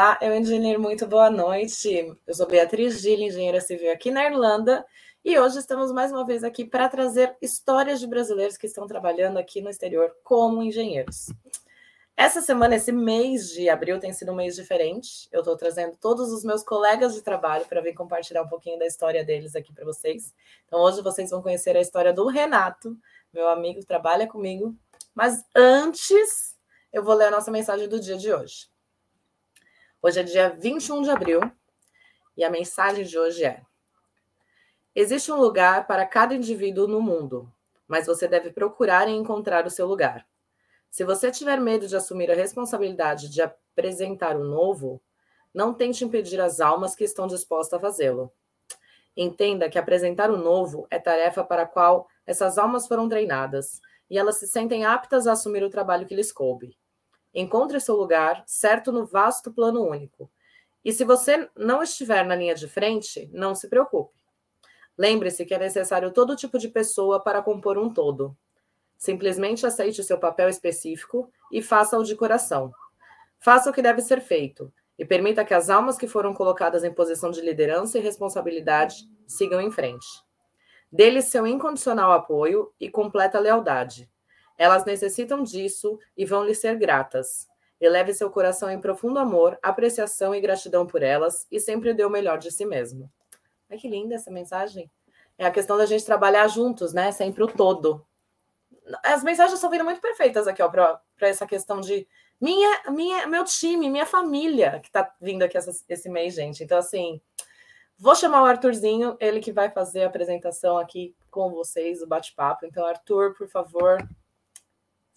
Olá, eu engenheiro, muito boa noite. Eu sou Beatriz Gil, engenheira civil aqui na Irlanda, e hoje estamos mais uma vez aqui para trazer histórias de brasileiros que estão trabalhando aqui no exterior como engenheiros. Essa semana, esse mês de abril, tem sido um mês diferente. Eu estou trazendo todos os meus colegas de trabalho para vir compartilhar um pouquinho da história deles aqui para vocês. Então, hoje vocês vão conhecer a história do Renato, meu amigo, trabalha comigo. Mas antes, eu vou ler a nossa mensagem do dia de hoje. Hoje é dia 21 de abril e a mensagem de hoje é: Existe um lugar para cada indivíduo no mundo, mas você deve procurar e encontrar o seu lugar. Se você tiver medo de assumir a responsabilidade de apresentar o novo, não tente impedir as almas que estão dispostas a fazê-lo. Entenda que apresentar o novo é tarefa para a qual essas almas foram treinadas e elas se sentem aptas a assumir o trabalho que lhes coube. Encontre seu lugar certo no vasto plano único. E se você não estiver na linha de frente, não se preocupe. Lembre-se que é necessário todo tipo de pessoa para compor um todo. Simplesmente aceite o seu papel específico e faça-o de coração. Faça o que deve ser feito e permita que as almas que foram colocadas em posição de liderança e responsabilidade sigam em frente. Dê-lhes seu incondicional apoio e completa lealdade. Elas necessitam disso e vão lhe ser gratas. Eleve seu coração em profundo amor, apreciação e gratidão por elas e sempre dê o melhor de si mesmo. Ai, que linda essa mensagem. É a questão da gente trabalhar juntos, né? Sempre o todo as mensagens estão vindo muito perfeitas aqui, ó, para essa questão de minha, minha, meu time, minha família que está vindo aqui essa, esse mês, gente. Então, assim, vou chamar o Arthurzinho, ele que vai fazer a apresentação aqui com vocês, o bate-papo. Então, Arthur, por favor,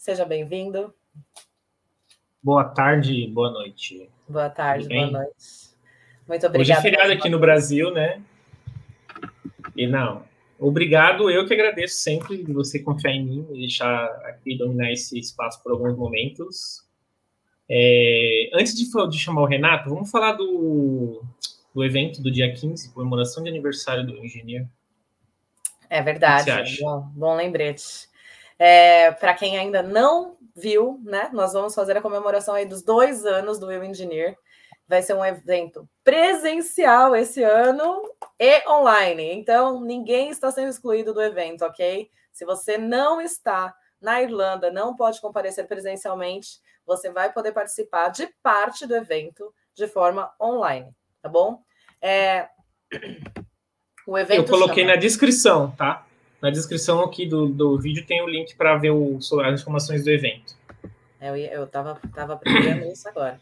seja bem-vindo. Boa tarde, boa noite. Boa tarde, boa noite. Muito obrigada. Hoje é feriado aqui no Brasil, né? E não, Obrigado, eu que agradeço sempre de você confiar em mim e deixar aqui dominar esse espaço por alguns momentos. É, antes de, de, chamar o Renato, vamos falar do, do evento do dia 15, comemoração de aniversário do engenheiro. É verdade, bom, bom lembrete. É, Para quem ainda não viu, né, nós vamos fazer a comemoração aí dos dois anos do Will Engineer. Vai ser um evento presencial esse ano e online. Então, ninguém está sendo excluído do evento, ok? Se você não está na Irlanda, não pode comparecer presencialmente, você vai poder participar de parte do evento de forma online, tá bom? É... O evento Eu coloquei chama... na descrição, tá? Na descrição aqui do, do vídeo tem o link para ver o, as informações do evento. É, eu, eu tava, tava aprendendo isso agora.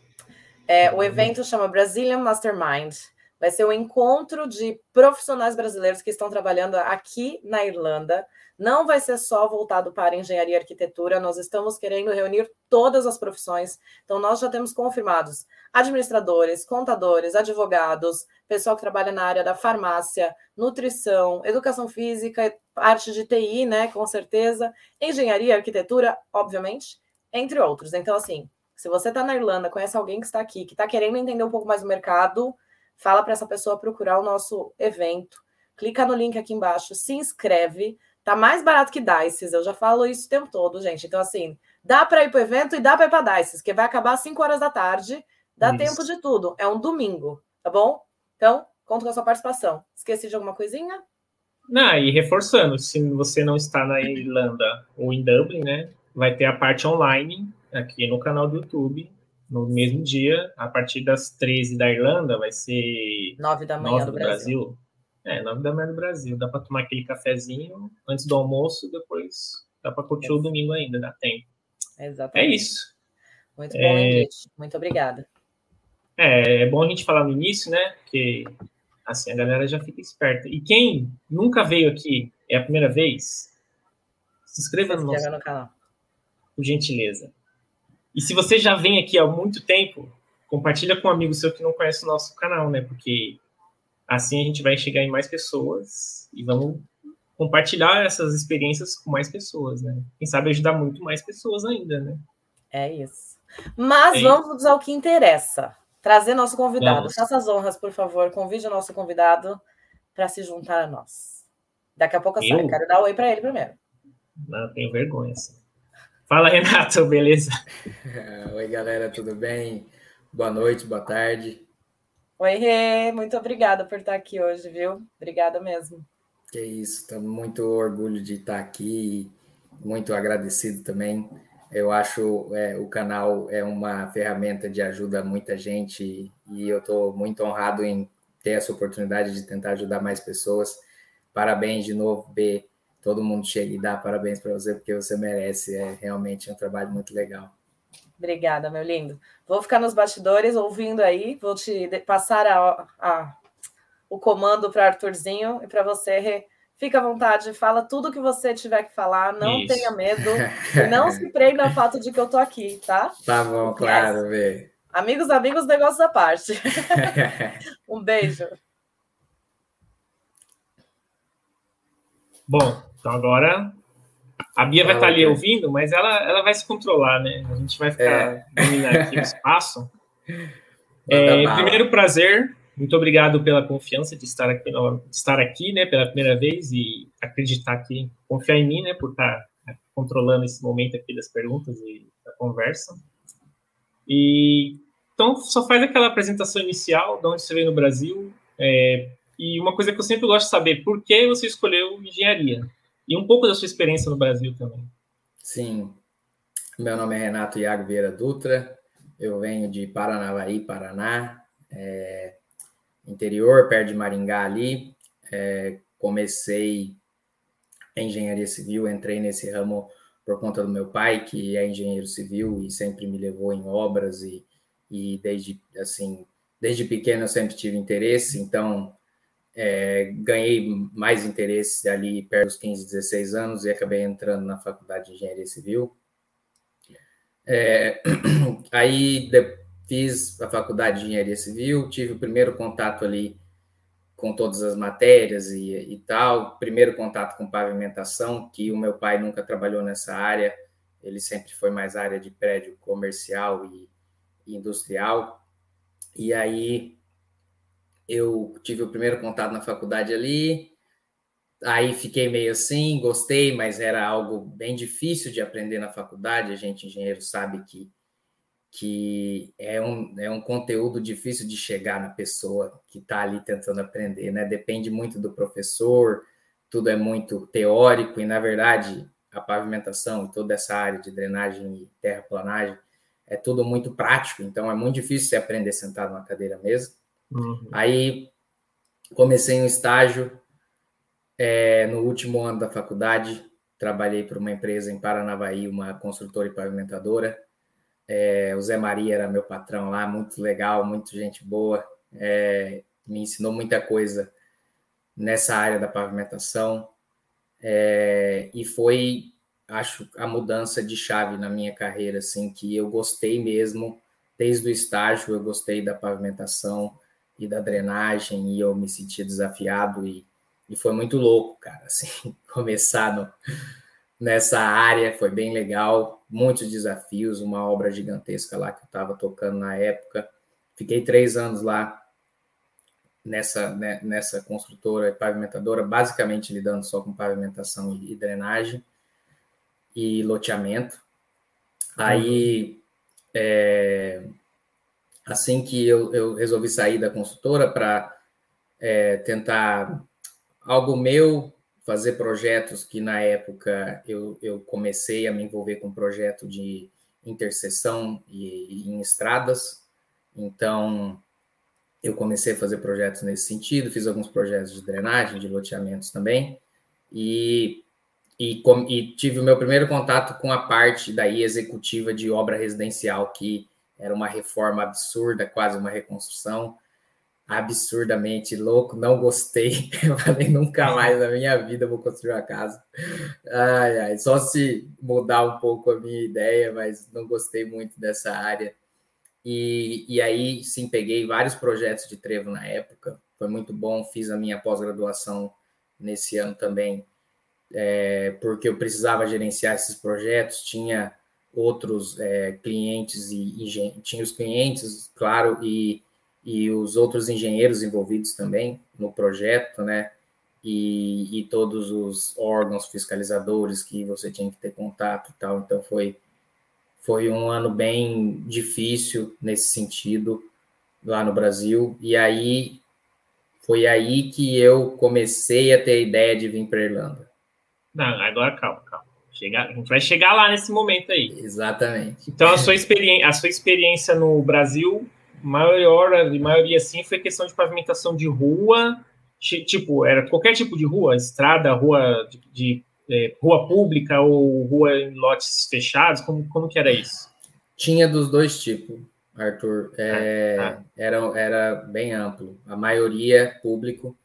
É, o evento chama Brazilian Mastermind. Vai ser um encontro de profissionais brasileiros que estão trabalhando aqui na Irlanda. Não vai ser só voltado para engenharia e arquitetura, nós estamos querendo reunir todas as profissões. Então, nós já temos confirmados administradores, contadores, advogados, pessoal que trabalha na área da farmácia, nutrição, educação física, arte de TI, né, com certeza, engenharia, arquitetura, obviamente, entre outros. Então, assim, se você está na Irlanda, conhece alguém que está aqui, que está querendo entender um pouco mais do mercado, fala para essa pessoa procurar o nosso evento. Clica no link aqui embaixo, se inscreve. Tá mais barato que Dices, eu já falo isso o tempo todo, gente. Então, assim, dá para ir para o evento e dá para ir para Dices, que vai acabar às 5 horas da tarde. Dá isso. tempo de tudo. É um domingo, tá bom? Então, conto com a sua participação. Esqueci de alguma coisinha? Não, e reforçando, se você não está na Irlanda ou em Dublin, né? Vai ter a parte online aqui no canal do YouTube, no mesmo dia, a partir das 13 da Irlanda, vai ser 9 da manhã 9 do, Brasil. Brasil. É, 9 da manhã do Brasil. Dá para tomar aquele cafezinho antes do almoço, depois dá para curtir é. o domingo ainda, dá tempo. Exatamente. É isso. Muito bom, é... Muito obrigada. É, é bom a gente falar no início, né? Porque assim a galera já fica esperta. E quem nunca veio aqui, é a primeira vez, se inscreva, se inscreva no, nosso... no canal. Por gentileza. E se você já vem aqui há muito tempo, compartilha com um amigo seu que não conhece o nosso canal, né? Porque assim a gente vai chegar em mais pessoas e vamos compartilhar essas experiências com mais pessoas, né? Quem sabe ajudar muito mais pessoas ainda, né? É isso. Mas é vamos isso. ao que interessa. Trazer nosso convidado. Vamos. Faça as honras, por favor. Convide o nosso convidado para se juntar a nós. Daqui a pouco eu, eu? Quero dar um oi para ele primeiro. Não, tenho vergonha. Sim. Fala, Renato, beleza? Oi, galera, tudo bem? Boa noite, boa tarde. Oi, Rê, muito obrigada por estar aqui hoje, viu? Obrigada mesmo. Que isso, estamos muito orgulho de estar aqui, muito agradecido também. Eu acho é, o canal é uma ferramenta de ajuda a muita gente e eu estou muito honrado em ter essa oportunidade de tentar ajudar mais pessoas. Parabéns de novo, B. Todo mundo chega e dá parabéns para você, porque você merece. É realmente um trabalho muito legal. Obrigada, meu lindo. Vou ficar nos bastidores ouvindo aí, vou te passar a, a o comando para Arthurzinho e para você. Fica à vontade, fala tudo que você tiver que falar, não Isso. tenha medo, não se prenda ao fato de que eu tô aqui, tá? Tá bom, claro, Vê. Amigos, amigos, negócios à parte. um beijo. Bom, então agora a Bia vai estar tá ali ouvindo, mas ela, ela vai se controlar, né? A gente vai ficar é. dominando aqui o espaço. É, primeiro prazer, muito obrigado pela confiança de estar aqui, de estar aqui, né, pela primeira vez e acreditar aqui, confiar em mim, né, por estar controlando esse momento aqui das perguntas e da conversa. E então só faz aquela apresentação inicial, de onde você veio no Brasil, é, e uma coisa que eu sempre gosto de saber, por que você escolheu engenharia? E um pouco da sua experiência no Brasil também. Sim. Meu nome é Renato Iago Vieira Dutra, eu venho de Paranavaí, Paraná, é, interior, perto de Maringá ali. É, comecei engenharia civil, entrei nesse ramo por conta do meu pai, que é engenheiro civil e sempre me levou em obras e, e desde assim desde pequeno eu sempre tive interesse, então é, ganhei mais interesse ali perto dos 15, 16 anos e acabei entrando na faculdade de engenharia civil. É, aí de, fiz a faculdade de engenharia civil, tive o primeiro contato ali com todas as matérias e, e tal, primeiro contato com pavimentação, que o meu pai nunca trabalhou nessa área, ele sempre foi mais área de prédio comercial e, e industrial. E aí eu tive o primeiro contato na faculdade ali, aí fiquei meio assim, gostei, mas era algo bem difícil de aprender na faculdade. A gente, engenheiro, sabe que, que é, um, é um conteúdo difícil de chegar na pessoa que está ali tentando aprender, né? Depende muito do professor, tudo é muito teórico, e na verdade a pavimentação e toda essa área de drenagem e terraplanagem é tudo muito prático, então é muito difícil você aprender sentado na cadeira mesmo. Uhum. Aí comecei um estágio é, no último ano da faculdade, trabalhei para uma empresa em Paranavaí, uma construtora e pavimentadora. É, o Zé Maria era meu patrão lá, muito legal, muito gente boa, é, me ensinou muita coisa nessa área da pavimentação. É, e foi, acho, a mudança de chave na minha carreira, assim, que eu gostei mesmo. Desde o estágio, eu gostei da pavimentação, e da drenagem e eu me senti desafiado e, e foi muito louco, cara, assim, começar no, nessa área foi bem legal, muitos desafios, uma obra gigantesca lá que eu estava tocando na época, fiquei três anos lá nessa, né, nessa construtora e pavimentadora, basicamente lidando só com pavimentação e, e drenagem e loteamento. Aí é, assim que eu, eu resolvi sair da consultora para é, tentar algo meu, fazer projetos que na época eu, eu comecei a me envolver com um projeto de interseção e, e em estradas, então eu comecei a fazer projetos nesse sentido, fiz alguns projetos de drenagem, de loteamentos também, e, e, e tive o meu primeiro contato com a parte daí executiva de obra residencial, que era uma reforma absurda, quase uma reconstrução, absurdamente louco, não gostei. Falei, nunca mais na minha vida vou construir uma casa. Ai, ai, só se mudar um pouco a minha ideia, mas não gostei muito dessa área. E, e aí, sim, peguei vários projetos de trevo na época, foi muito bom. Fiz a minha pós-graduação nesse ano também, é, porque eu precisava gerenciar esses projetos, tinha outros é, clientes e tinha os clientes, claro, e, e os outros engenheiros envolvidos também no projeto, né? E, e todos os órgãos fiscalizadores que você tinha que ter contato e tal. Então foi foi um ano bem difícil nesse sentido lá no Brasil. E aí foi aí que eu comecei a ter a ideia de vir para Irlanda. Não, agora calma. Chega, a gente vai chegar lá nesse momento aí. Exatamente. Então a sua experiência, a sua experiência no Brasil, maior, a maioria assim, foi questão de pavimentação de rua, tipo, era qualquer tipo de rua, estrada, rua de, de é, rua pública ou rua em lotes fechados, como, como que era isso? Tinha dos dois tipos, Arthur. É, ah, ah. Era, era bem amplo. A maioria público,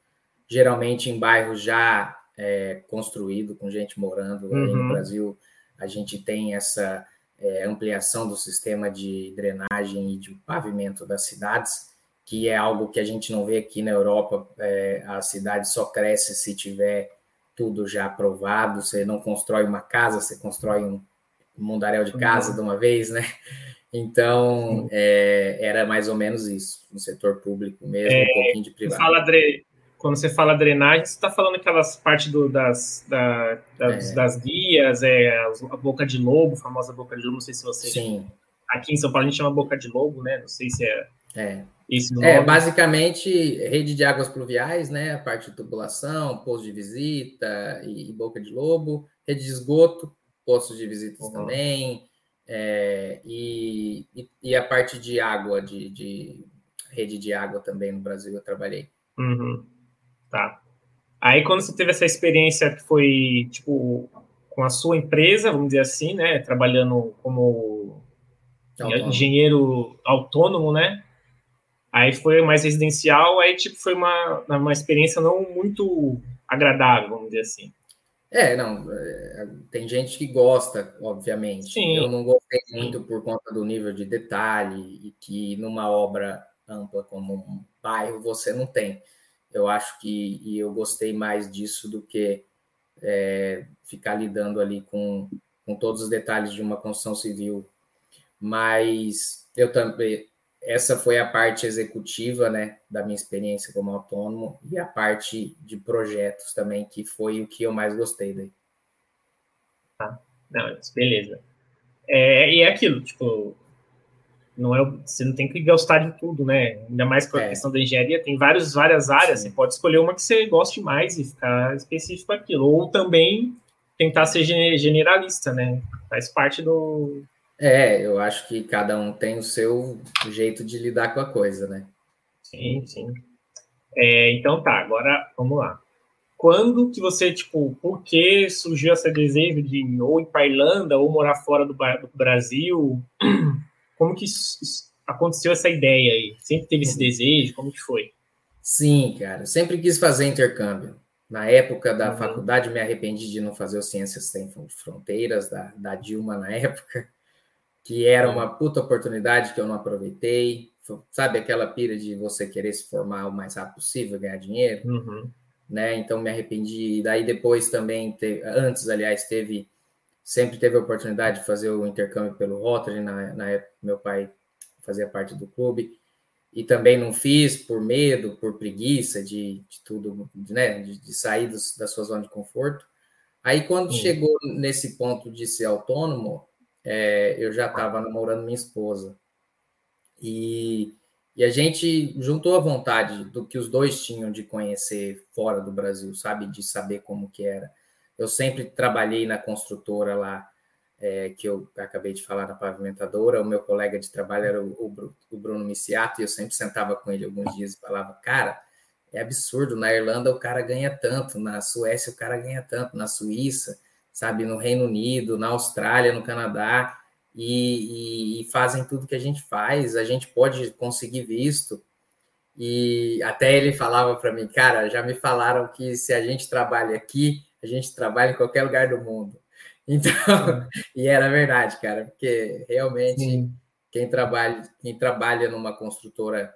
geralmente em bairros já é, construído, com gente morando. Uhum. no Brasil, a gente tem essa é, ampliação do sistema de drenagem e de pavimento das cidades, que é algo que a gente não vê aqui na Europa. É, a cidade só cresce se tiver tudo já aprovado. Você não constrói uma casa, você constrói um mundaréu de casa uhum. de uma vez, né? Então, é, era mais ou menos isso, no setor público mesmo, é, um pouquinho de privado. Fala, Dre, quando você fala drenagem, você está falando aquelas partes do, das, da, das, é. das, guias, é, a boca de lobo, a famosa boca de lobo, não sei se você. Sim. Aqui em São Paulo a gente chama boca de lobo, né? Não sei se é. É. Isso é, basicamente, rede de águas pluviais, né? A parte de tubulação, posto de visita e, e boca de lobo, rede de esgoto, postos de visitas uhum. também, é, e, e, e, a parte de água, de, de, rede de água também no Brasil eu trabalhei. Uhum. Tá. Aí quando você teve essa experiência que foi, tipo, com a sua empresa, vamos dizer assim, né, trabalhando como autônomo. engenheiro autônomo, né, aí foi mais residencial, aí, tipo, foi uma, uma experiência não muito agradável, vamos dizer assim. É, não, é, tem gente que gosta, obviamente. Sim. Eu não gostei muito por conta do nível de detalhe e que numa obra ampla como um bairro você não tem. Eu acho que e eu gostei mais disso do que é, ficar lidando ali com, com todos os detalhes de uma construção civil. Mas eu também essa foi a parte executiva, né, da minha experiência como autônomo e a parte de projetos também que foi o que eu mais gostei daí. Tá, não, beleza. É, e é aquilo, tipo, não é, você não tem que gostar de tudo, né? Ainda mais com a é. questão da engenharia, tem vários, várias áreas, Sim. você pode escolher uma que você goste mais e ficar específico aquilo. Ou também tentar ser generalista, né? Faz parte do. É, eu acho que cada um tem o seu jeito de lidar com a coisa, né? Sim, sim. É, então tá, agora vamos lá. Quando que você, tipo, por que surgiu esse desejo de ou ir para Irlanda ou morar fora do Brasil? Como que aconteceu essa ideia aí? Sempre teve esse uhum. desejo? Como que foi? Sim, cara. Sempre quis fazer intercâmbio. Na época da uhum. faculdade, me arrependi de não fazer o Ciências Sem Fronteiras, da, da Dilma na época, que era uma puta oportunidade que eu não aproveitei. Sabe aquela pira de você querer se formar o mais rápido possível, ganhar dinheiro? Uhum. Né? Então me arrependi. Daí depois também, teve, antes, aliás, teve sempre teve a oportunidade de fazer o intercâmbio pelo Rotary, na, na época meu pai fazia parte do clube, e também não fiz por medo, por preguiça de, de tudo, né, de, de sair dos, da sua zona de conforto. Aí, quando Sim. chegou nesse ponto de ser autônomo, é, eu já estava namorando minha esposa. E, e a gente juntou a vontade do que os dois tinham de conhecer fora do Brasil, sabe? De saber como que era. Eu sempre trabalhei na construtora lá, é, que eu acabei de falar na pavimentadora. O meu colega de trabalho era o, o Bruno Miciato, e eu sempre sentava com ele alguns dias e falava: Cara, é absurdo, na Irlanda o cara ganha tanto, na Suécia o cara ganha tanto, na Suíça, sabe, no Reino Unido, na Austrália, no Canadá, e, e, e fazem tudo que a gente faz, a gente pode conseguir visto. E até ele falava para mim, cara, já me falaram que se a gente trabalha aqui, a gente trabalha em qualquer lugar do mundo. Então, e era verdade, cara, porque realmente Sim. quem trabalha, quem trabalha numa construtora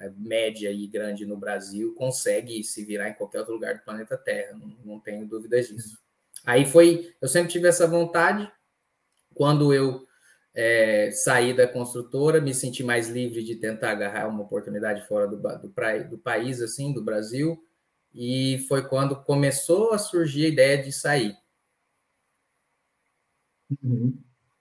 é, média e grande no Brasil consegue se virar em qualquer outro lugar do planeta Terra, não, não tenho dúvidas disso. Aí foi, eu sempre tive essa vontade. Quando eu é, saí da construtora, me senti mais livre de tentar agarrar uma oportunidade fora do, do, do país, assim, do Brasil e foi quando começou a surgir a ideia de sair. Uhum.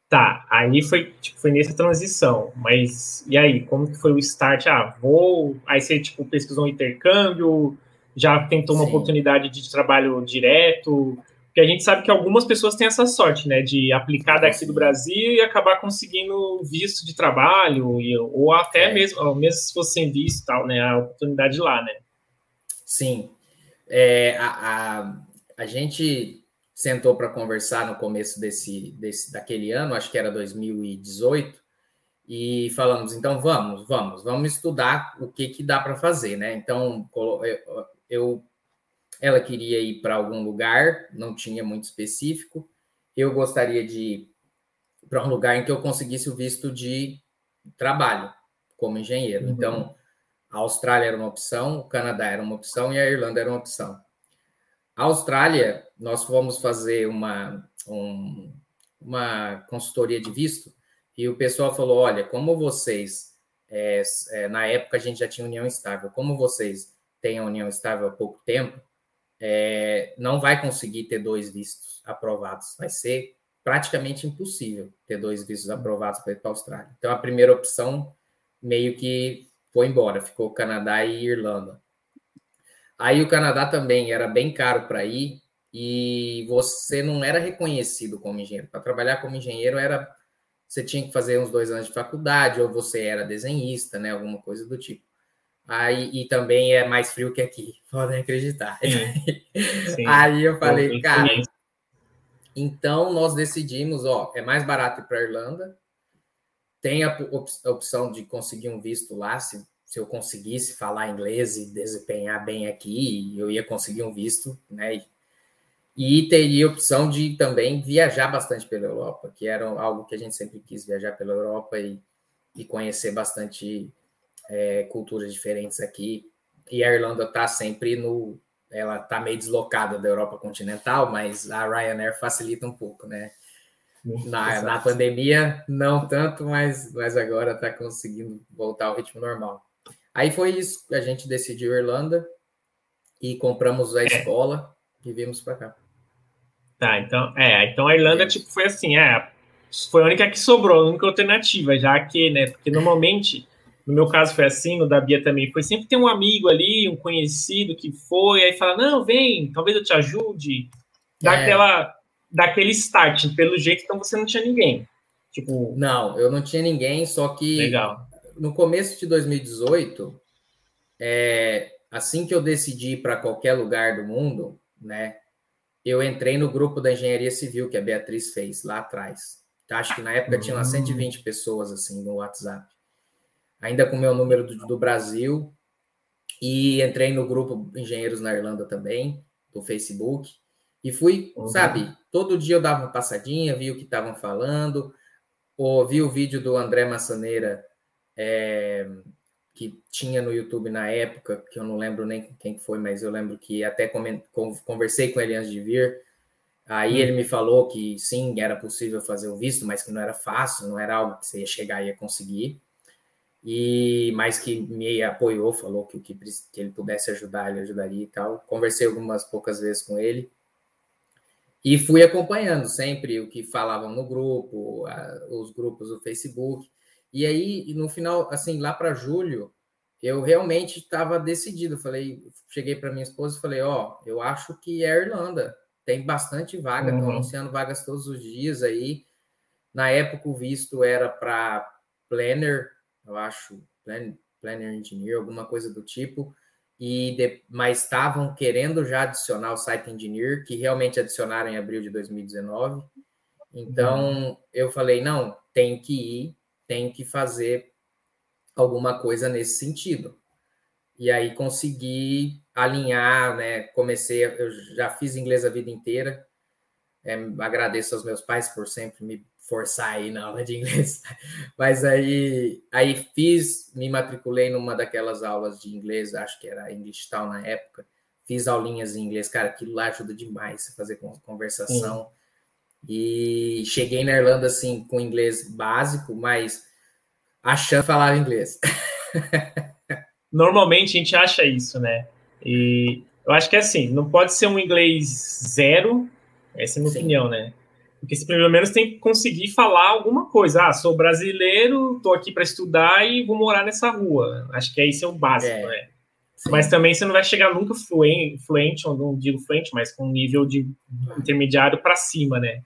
Tá, aí foi, tipo, foi nessa transição, mas e aí, como que foi o start? Ah, vou, aí você, tipo, pesquisou um intercâmbio, já tentou uma Sim. oportunidade de trabalho direto, porque a gente sabe que algumas pessoas têm essa sorte, né, de aplicar daqui do Brasil e acabar conseguindo visto de trabalho, ou até é. mesmo, mesmo se fosse sem visto tal, né, a oportunidade lá, né. Sim, é, a, a, a gente sentou para conversar no começo desse, desse daquele ano, acho que era 2018, e falamos, então vamos, vamos, vamos estudar o que, que dá para fazer, né? Então, eu, ela queria ir para algum lugar, não tinha muito específico. Eu gostaria de ir para um lugar em que eu conseguisse o visto de trabalho como engenheiro. Uhum. Então, a Austrália era uma opção, o Canadá era uma opção e a Irlanda era uma opção. A Austrália, nós fomos fazer uma, um, uma consultoria de visto e o pessoal falou: olha, como vocês, é, é, na época a gente já tinha união estável, como vocês têm a união estável há pouco tempo, é, não vai conseguir ter dois vistos aprovados. Vai ser praticamente impossível ter dois vistos aprovados para ir para a Austrália. Então, a primeira opção meio que foi embora, ficou Canadá e Irlanda. Aí o Canadá também era bem caro para ir e você não era reconhecido como engenheiro. Para trabalhar como engenheiro era você tinha que fazer uns dois anos de faculdade ou você era desenhista, né? Alguma coisa do tipo. Aí e também é mais frio que aqui, podem acreditar. Sim. Aí eu falei, cara. Então nós decidimos, ó, é mais barato ir para Irlanda. Tem a opção de conseguir um visto lá, se se eu conseguisse falar inglês e desempenhar bem aqui, eu ia conseguir um visto, né? E teria opção de também viajar bastante pela Europa, que era algo que a gente sempre quis viajar pela Europa e, e conhecer bastante é, culturas diferentes aqui. E a Irlanda está sempre no. Ela está meio deslocada da Europa continental, mas a Ryanair facilita um pouco, né? Na, na pandemia, não tanto, mas, mas agora está conseguindo voltar ao ritmo normal. Aí foi isso, a gente decidiu Irlanda e compramos a é. escola e viemos para cá. Tá, então, é, então a Irlanda, tipo, foi assim, é, foi a única que sobrou, a única alternativa, já que, né, porque normalmente, no meu caso foi assim, no da Bia também, foi sempre ter um amigo ali, um conhecido que foi, aí fala, não, vem, talvez eu te ajude, dá é. aquela, daquele start, pelo jeito, então você não tinha ninguém. Tipo... Não, eu não tinha ninguém, só que Legal no começo de 2018, é, assim que eu decidi ir para qualquer lugar do mundo, né, eu entrei no grupo da engenharia civil que a Beatriz fez lá atrás. Tá, acho que na época tinha umas 120 hum. pessoas assim no WhatsApp. Ainda com o meu número do, do Brasil. E entrei no grupo Engenheiros na Irlanda também, do Facebook. E fui, uhum. sabe, todo dia eu dava uma passadinha, vi o que estavam falando, ou vi o vídeo do André Massaneira é, que tinha no YouTube na época, que eu não lembro nem quem foi, mas eu lembro que até conversei com ele antes de vir. Aí hum. ele me falou que sim, era possível fazer o visto, mas que não era fácil, não era algo que você ia chegar e ia conseguir. E mais que me apoiou, falou que o que, que ele pudesse ajudar, ele ajudaria e tal. Conversei algumas poucas vezes com ele. E fui acompanhando sempre o que falavam no grupo, os grupos do Facebook. E aí, no final, assim, lá para julho, eu realmente estava decidido. Falei, cheguei para minha esposa e falei: Ó, oh, eu acho que é Irlanda. Tem bastante vaga, estão uhum. anunciando vagas todos os dias aí. Na época, o visto era para planner, eu acho, plan, planner engineer, alguma coisa do tipo. E de, mas estavam querendo já adicionar o site engineer, que realmente adicionaram em abril de 2019. Então, eu falei: não, tenho que ir tenho que fazer alguma coisa nesse sentido. E aí consegui alinhar, né? Comecei, eu já fiz inglês a vida inteira. É, agradeço aos meus pais por sempre me forçar aí na aula de inglês. Mas aí, aí fiz, me matriculei numa daquelas aulas de inglês, acho que era English Town na época. Fiz aulinhas em inglês, cara, aquilo lá ajuda demais fazer conversação. Sim. E cheguei na Irlanda assim com inglês básico, mas achando falar inglês. Normalmente a gente acha isso, né? E eu acho que é assim, não pode ser um inglês zero, essa é a minha Sim. opinião, né? Porque você pelo menos tem que conseguir falar alguma coisa. Ah, sou brasileiro, estou aqui para estudar e vou morar nessa rua. Acho que é isso é o básico, é. né? Sim. Mas também você não vai chegar nunca fluente, fluente, ou não digo fluente, mas com um nível de intermediário para cima, né?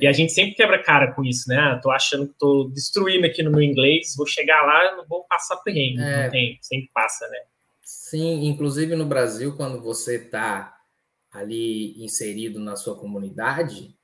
E a gente sempre quebra cara com isso, né? Ah, tô achando que tô destruindo aqui no meu inglês, vou chegar lá, não vou passar perrengue. É. Não tem, sempre passa, né? Sim, inclusive no Brasil, quando você tá ali inserido na sua comunidade,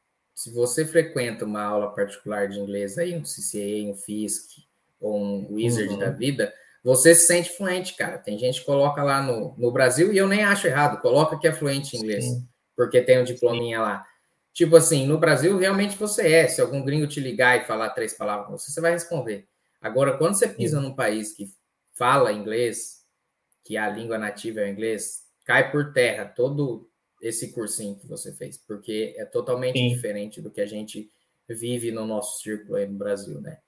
se você frequenta uma aula particular de inglês aí, um CCA, um FISC ou um Wizard uhum. da vida, você se sente fluente, cara. Tem gente que coloca lá no, no Brasil, e eu nem acho errado, coloca que é fluente em inglês, Sim. porque tem um diplominha Sim. lá. Tipo assim, no Brasil, realmente você é. Se algum gringo te ligar e falar três palavras com você, você vai responder. Agora, quando você pisa Sim. num país que fala inglês, que a língua nativa é o inglês, cai por terra todo esse cursinho que você fez, porque é totalmente Sim. diferente do que a gente vive no nosso círculo aí no Brasil, né?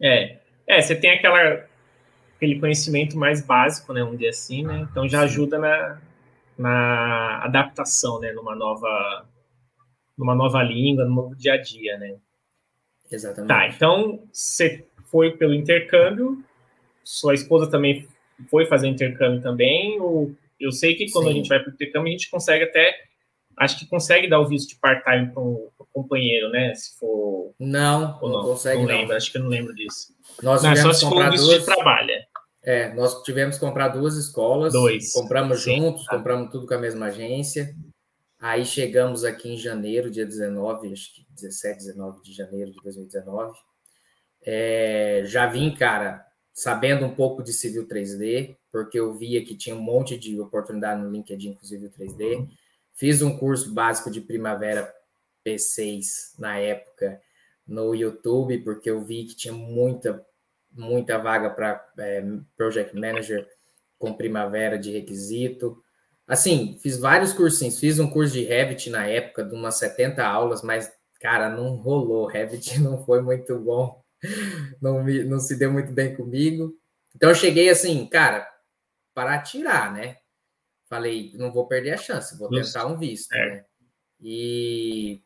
É, é você tem aquela, aquele conhecimento mais básico, né, um dia assim, né? Então já ajuda na, na adaptação, né, numa nova, numa nova língua, no novo dia a dia, né? Exatamente. Tá, então você foi pelo intercâmbio, sua esposa também foi fazer intercâmbio também, ou eu sei que quando Sim. a gente vai para o intercâmbio, a gente consegue até. Acho que consegue dar o visto de part-time para o companheiro, né? Se for. Não, não, não, consegue. Não lembro, não. acho que eu não lembro disso. Nós não, é só se for visto duas... de trabalho. É, nós tivemos que comprar duas escolas. Dois. Compramos Sim. juntos, compramos tudo com a mesma agência. Aí chegamos aqui em janeiro, dia 19, acho que 17, 19 de janeiro de 2019. É, já vim, cara, sabendo um pouco de civil 3D, porque eu via que tinha um monte de oportunidade no LinkedIn, inclusive o 3D. Fiz um curso básico de primavera P6 na época no YouTube, porque eu vi que tinha muita, muita vaga para é, Project Manager com primavera de requisito. Assim, fiz vários cursinhos. Fiz um curso de Revit na época, de umas 70 aulas, mas, cara, não rolou. Revit não foi muito bom não, me, não se deu muito bem comigo. Então eu cheguei assim, cara, para tirar, né? Falei, não vou perder a chance, vou tentar um visto, é. né? E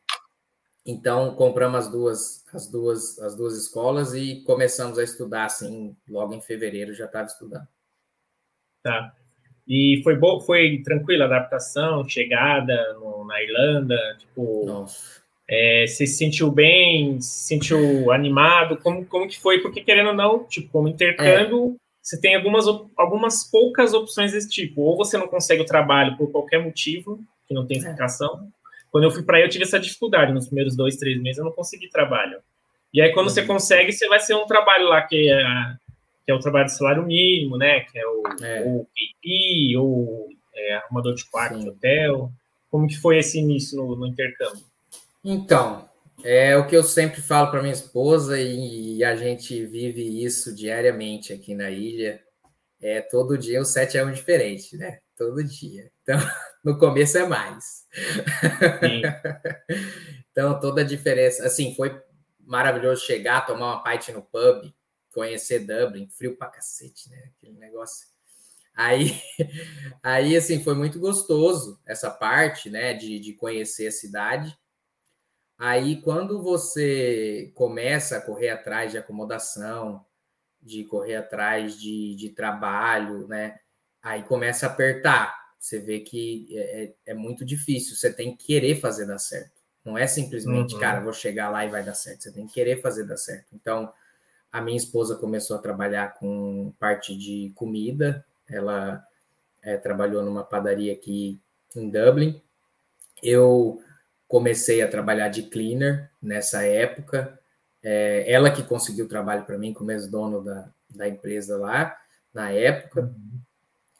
então compramos as duas, as duas, as duas escolas e começamos a estudar assim, logo em fevereiro já estava estudando. Tá. E foi bom, foi tranquila a adaptação, chegada no, na Irlanda, tipo, Nossa. É, você se sentiu bem, se sentiu animado? Como, como que foi? Porque, querendo ou não, tipo, como intercâmbio, é. você tem algumas, algumas poucas opções desse tipo. Ou você não consegue o trabalho por qualquer motivo, que não tem é. explicação. É. Quando eu fui para aí, eu tive essa dificuldade. Nos primeiros dois, três meses, eu não consegui trabalho. E aí, quando uhum. você consegue, você vai ser um trabalho lá que é, que é o trabalho de salário mínimo, né? Que é o, é. o KP, ou é, arrumador de quarto de hotel. Como que foi esse início no, no intercâmbio? Então, é o que eu sempre falo para minha esposa e a gente vive isso diariamente aqui na ilha. É todo dia o 7 é um diferente, né? Todo dia. Então, no começo é mais. então, toda a diferença. Assim, foi maravilhoso chegar, tomar uma pint no pub, conhecer Dublin, frio pra cacete, né? Aquele negócio. Aí, aí assim, foi muito gostoso essa parte, né, de, de conhecer a cidade. Aí, quando você começa a correr atrás de acomodação, de correr atrás de, de trabalho, né? Aí começa a apertar. Você vê que é, é, é muito difícil. Você tem que querer fazer dar certo. Não é simplesmente, uhum. cara, vou chegar lá e vai dar certo. Você tem que querer fazer dar certo. Então, a minha esposa começou a trabalhar com parte de comida. Ela é, trabalhou numa padaria aqui em Dublin. Eu comecei a trabalhar de cleaner nessa época. É, ela que conseguiu trabalho para mim como ex-dono da, da empresa lá, na época. Uhum.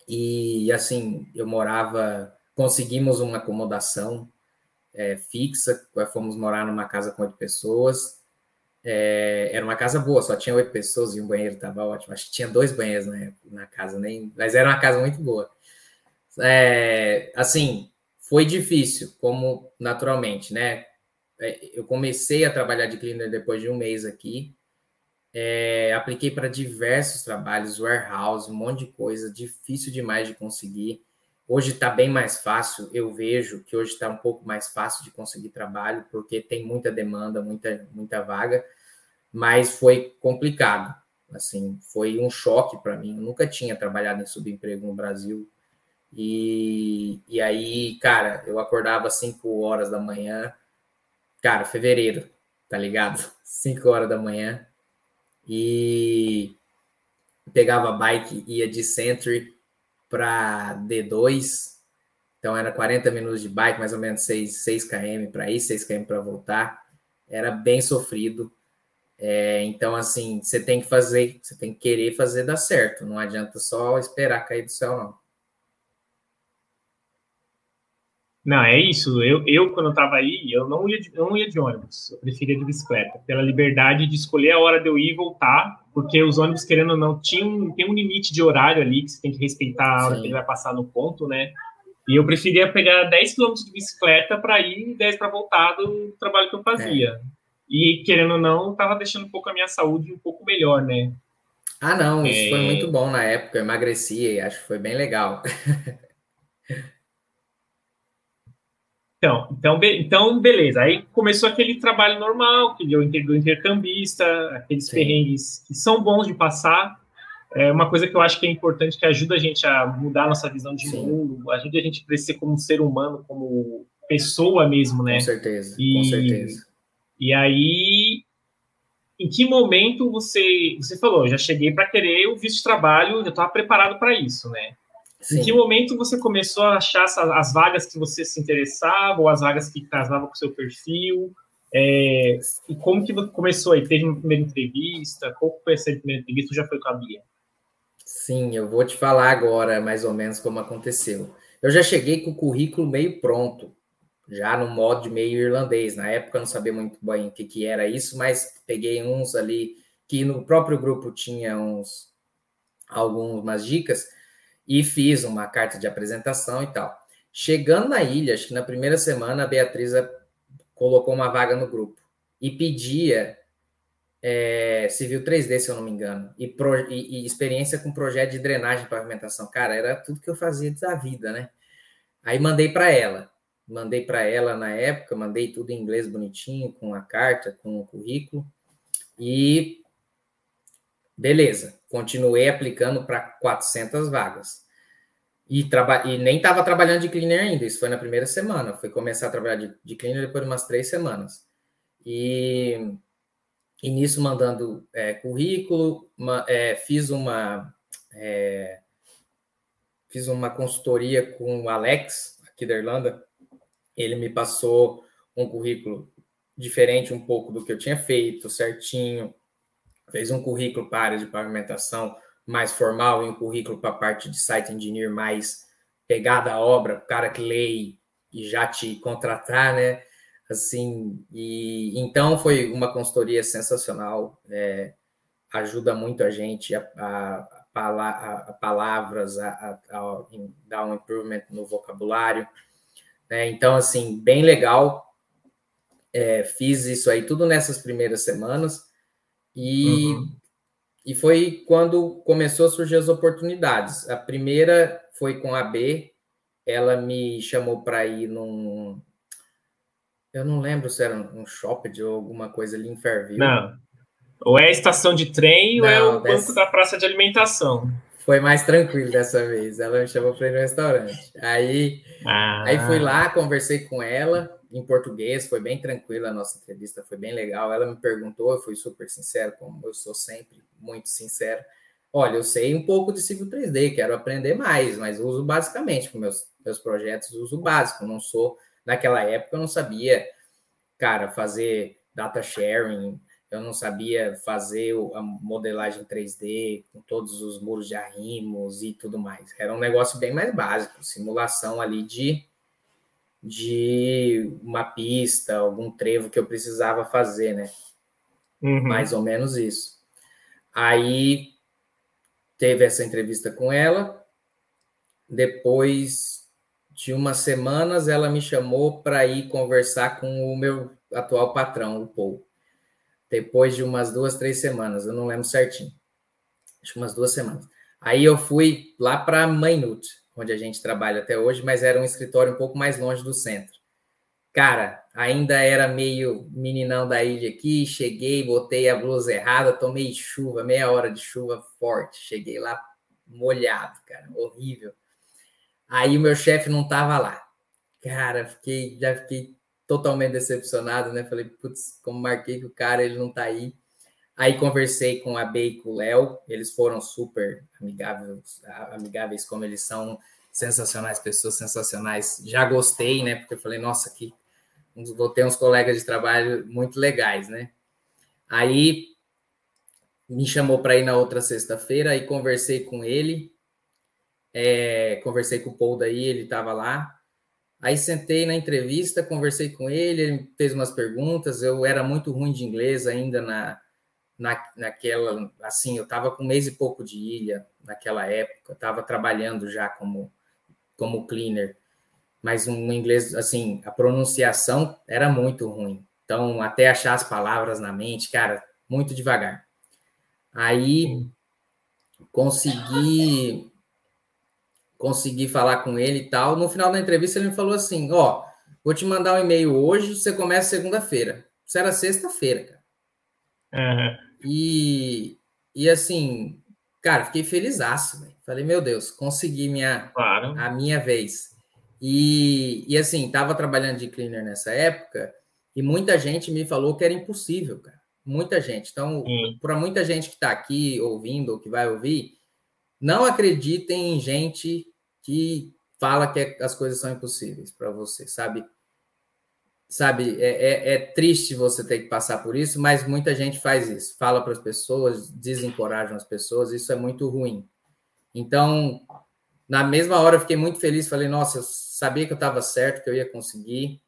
E, assim, eu morava... Conseguimos uma acomodação é, fixa, fomos morar numa casa com oito pessoas. É, era uma casa boa, só tinha oito pessoas e um banheiro estava ótimo. Acho que tinha dois banheiros na, na casa, nem, mas era uma casa muito boa. É, assim, foi difícil, como naturalmente, né? É, eu comecei a trabalhar de cleaner depois de um mês aqui. É, apliquei para diversos trabalhos, warehouse, um monte de coisa, difícil demais de conseguir. Hoje está bem mais fácil, eu vejo que hoje está um pouco mais fácil de conseguir trabalho, porque tem muita demanda, muita, muita vaga, mas foi complicado. Assim, foi um choque para mim. Eu nunca tinha trabalhado em subemprego no Brasil. E, e aí, cara, eu acordava às 5 horas da manhã, cara, fevereiro, tá ligado? 5 horas da manhã, e pegava bike, ia de Century para D2, então era 40 minutos de bike, mais ou menos 6, 6 km para ir, 6 km para voltar. Era bem sofrido. É, então, assim, você tem que fazer, você tem que querer fazer dar certo. Não adianta só esperar cair do céu, não. Não, é isso. Eu, eu quando eu estava aí, eu não ia, de, não ia de ônibus. Eu preferia de bicicleta, pela liberdade de escolher a hora de eu ir e voltar, porque os ônibus, querendo ou não, tinham, tem um limite de horário ali que você tem que respeitar a hora Sim. que ele vai passar no ponto, né? E eu preferia pegar 10 km de bicicleta para ir e 10 para voltar do trabalho que eu fazia. É. E, querendo ou não, estava deixando um pouco a minha saúde um pouco melhor, né? Ah, não, isso é... foi muito bom na época. Eu emagreci e acho que foi bem legal. Então, então, então, beleza. Aí começou aquele trabalho normal, que deu do intercambista, aqueles Sim. perrengues que são bons de passar. É uma coisa que eu acho que é importante, que ajuda a gente a mudar a nossa visão de Sim. mundo, ajuda a gente a crescer como ser humano, como pessoa mesmo, né? Com certeza, e, com certeza. E aí, em que momento você, você falou, já cheguei para querer o visto de trabalho, já estava preparado para isso, né? Sim. Em que momento você começou a achar as vagas que você se interessava, ou as vagas que casavam com o seu perfil? É, e como que começou aí? Teve uma primeira entrevista? Qual foi essa primeira entrevista? Já foi com a Bia? Sim, eu vou te falar agora mais ou menos como aconteceu. Eu já cheguei com o currículo meio pronto, já no modo de meio irlandês. Na época eu não sabia muito bem o que, que era isso, mas peguei uns ali que no próprio grupo tinha uns algumas dicas e fiz uma carta de apresentação e tal. Chegando na ilha, acho que na primeira semana, a Beatriz colocou uma vaga no grupo e pedia é, civil 3D, se eu não me engano, e, pro, e, e, experiência com projeto de drenagem e pavimentação. Cara, era tudo que eu fazia da vida, né? Aí mandei para ela. Mandei para ela na época, mandei tudo em inglês bonitinho, com a carta, com o currículo. E beleza, continuei aplicando para 400 vagas. E, e nem estava trabalhando de cleaner ainda, isso foi na primeira semana. Foi começar a trabalhar de, de cleaner depois de umas três semanas. E, e nisso, mandando é, currículo, uma, é, fiz uma. É, fiz uma consultoria com o Alex, aqui da Irlanda. Ele me passou um currículo diferente um pouco do que eu tinha feito, certinho. Fez um currículo para a área de pavimentação mais formal e um currículo para a parte de site engineer mais pegada à obra, o cara que lê e já te contratar, né? Assim, e então foi uma consultoria sensacional, é, ajuda muito a gente a, a, a, a palavras, a, dar um improvement no vocabulário. Né? Então, assim, bem legal. É, fiz isso aí tudo nessas primeiras semanas e uhum. E foi quando começou a surgir as oportunidades. A primeira foi com a B, ela me chamou para ir num. Eu não lembro se era um shopping ou alguma coisa ali em Fairview. Não. Ou é a estação de trem não, ou é o dessa... banco da praça de alimentação. Foi mais tranquilo dessa vez. Ela me chamou para ir no restaurante. Aí, ah. aí fui lá, conversei com ela em português, foi bem tranquila a nossa entrevista, foi bem legal. Ela me perguntou, eu fui super sincero, como eu sou sempre muito sincero. Olha, eu sei um pouco de Civil 3D, quero aprender mais, mas uso basicamente para meus, meus projetos, uso básico. Não sou, naquela época, eu não sabia, cara, fazer data sharing, eu não sabia fazer a modelagem 3D com todos os muros de arrimos e tudo mais. Era um negócio bem mais básico, simulação ali de, de uma pista, algum trevo que eu precisava fazer, né? Uhum. Mais ou menos isso. Aí teve essa entrevista com ela. Depois de umas semanas, ela me chamou para ir conversar com o meu atual patrão, o Paul. Depois de umas duas, três semanas, eu não lembro certinho. Acho que umas duas semanas. Aí eu fui lá para Maynooth, onde a gente trabalha até hoje, mas era um escritório um pouco mais longe do centro. Cara, ainda era meio meninão da ilha aqui, cheguei, botei a blusa errada, tomei chuva, meia hora de chuva forte, cheguei lá molhado, cara, horrível. Aí o meu chefe não tava lá. Cara, fiquei, já fiquei totalmente decepcionado, né? Falei, putz, como marquei que o cara ele não tá aí. Aí conversei com a B e com o Léo, eles foram super amigáveis, amigáveis como eles são, sensacionais, pessoas sensacionais. Já gostei, né? Porque eu falei, nossa, que vou ter uns colegas de trabalho muito legais, né? Aí me chamou para ir na outra sexta-feira e conversei com ele. É, conversei com o Paul daí, ele estava lá. Aí sentei na entrevista, conversei com ele, ele fez umas perguntas. Eu era muito ruim de inglês ainda na, na, naquela. Assim, eu estava com um mês e pouco de ilha naquela época, estava trabalhando já como, como cleaner, mas um inglês, assim, a pronunciação era muito ruim. Então, até achar as palavras na mente, cara, muito devagar. Aí consegui consegui falar com ele e tal. No final da entrevista, ele me falou assim: Ó, vou te mandar um e-mail hoje, você começa segunda-feira. Isso era sexta-feira, cara. Uhum. E, e assim, cara, fiquei feliz. Falei, meu Deus, consegui minha, claro. a minha vez. E, e assim, tava trabalhando de cleaner nessa época e muita gente me falou que era impossível, cara. Muita gente. Então, para muita gente que está aqui ouvindo ou que vai ouvir, não acreditem em gente que fala que as coisas são impossíveis para você, sabe? Sabe, é, é, é, triste você ter que passar por isso, mas muita gente faz isso. Fala para as pessoas, desencorajam as pessoas, isso é muito ruim. Então, na mesma hora, eu fiquei muito feliz. Falei, nossa, eu sabia que eu estava certo, que eu ia conseguir.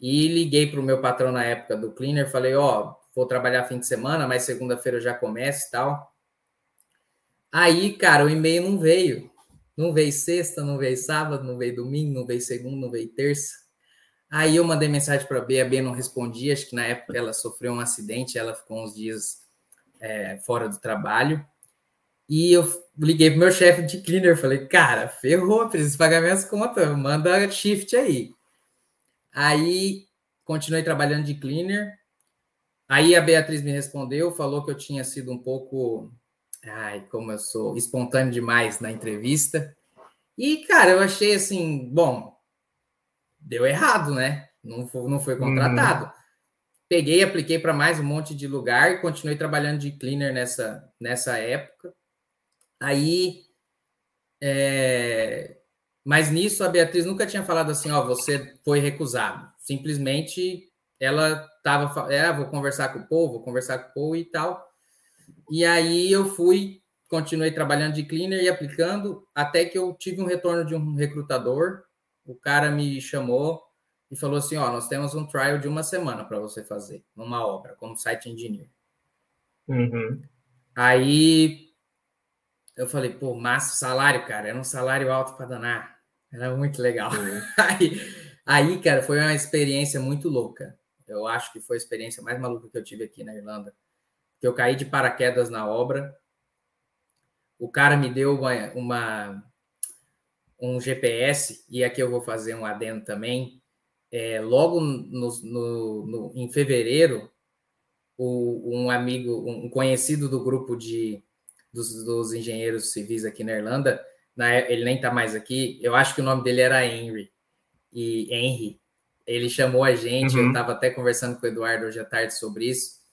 E liguei para o meu patrão na época do cleaner. Falei, ó, oh, vou trabalhar fim de semana, mas segunda-feira já começo e tal. Aí, cara, o e-mail não veio. Não veio sexta, não veio sábado, não veio domingo, não veio segunda, não veio terça. Aí eu mandei mensagem para a B, a B não respondia. Acho que na época ela sofreu um acidente, ela ficou uns dias é, fora do trabalho. E eu liguei pro meu chefe de cleaner, falei, cara, ferrou, preciso pagar minhas contas, manda shift aí. Aí continuei trabalhando de cleaner. Aí a Beatriz me respondeu, falou que eu tinha sido um pouco Ai, como eu sou espontâneo demais na entrevista. E, cara, eu achei assim, bom, deu errado, né? Não foi, não foi contratado. Uhum. Peguei, apliquei para mais um monte de lugar e continuei trabalhando de cleaner nessa, nessa época. Aí, é... mas nisso a Beatriz nunca tinha falado assim, ó, você foi recusado. Simplesmente ela tava, é, vou conversar com o povo, vou conversar com o povo e tal. E aí eu fui, continuei trabalhando de cleaner e aplicando, até que eu tive um retorno de um recrutador. O cara me chamou e falou assim: Ó, nós temos um trial de uma semana para você fazer numa obra, como site engineer. Uhum. Aí eu falei: pô, massa salário, cara, era um salário alto para danar. Era muito legal. Uhum. aí, aí, cara, foi uma experiência muito louca. Eu acho que foi a experiência mais maluca que eu tive aqui na Irlanda que eu caí de paraquedas na obra. O cara me deu uma, uma um GPS, e aqui eu vou fazer um adendo também. É, logo no, no, no, em fevereiro, o, um amigo, um conhecido do grupo de, dos, dos engenheiros civis aqui na Irlanda, na, ele nem está mais aqui, eu acho que o nome dele era Henry. E Henry, ele chamou a gente, uhum. eu estava até conversando com o Eduardo hoje à tarde sobre isso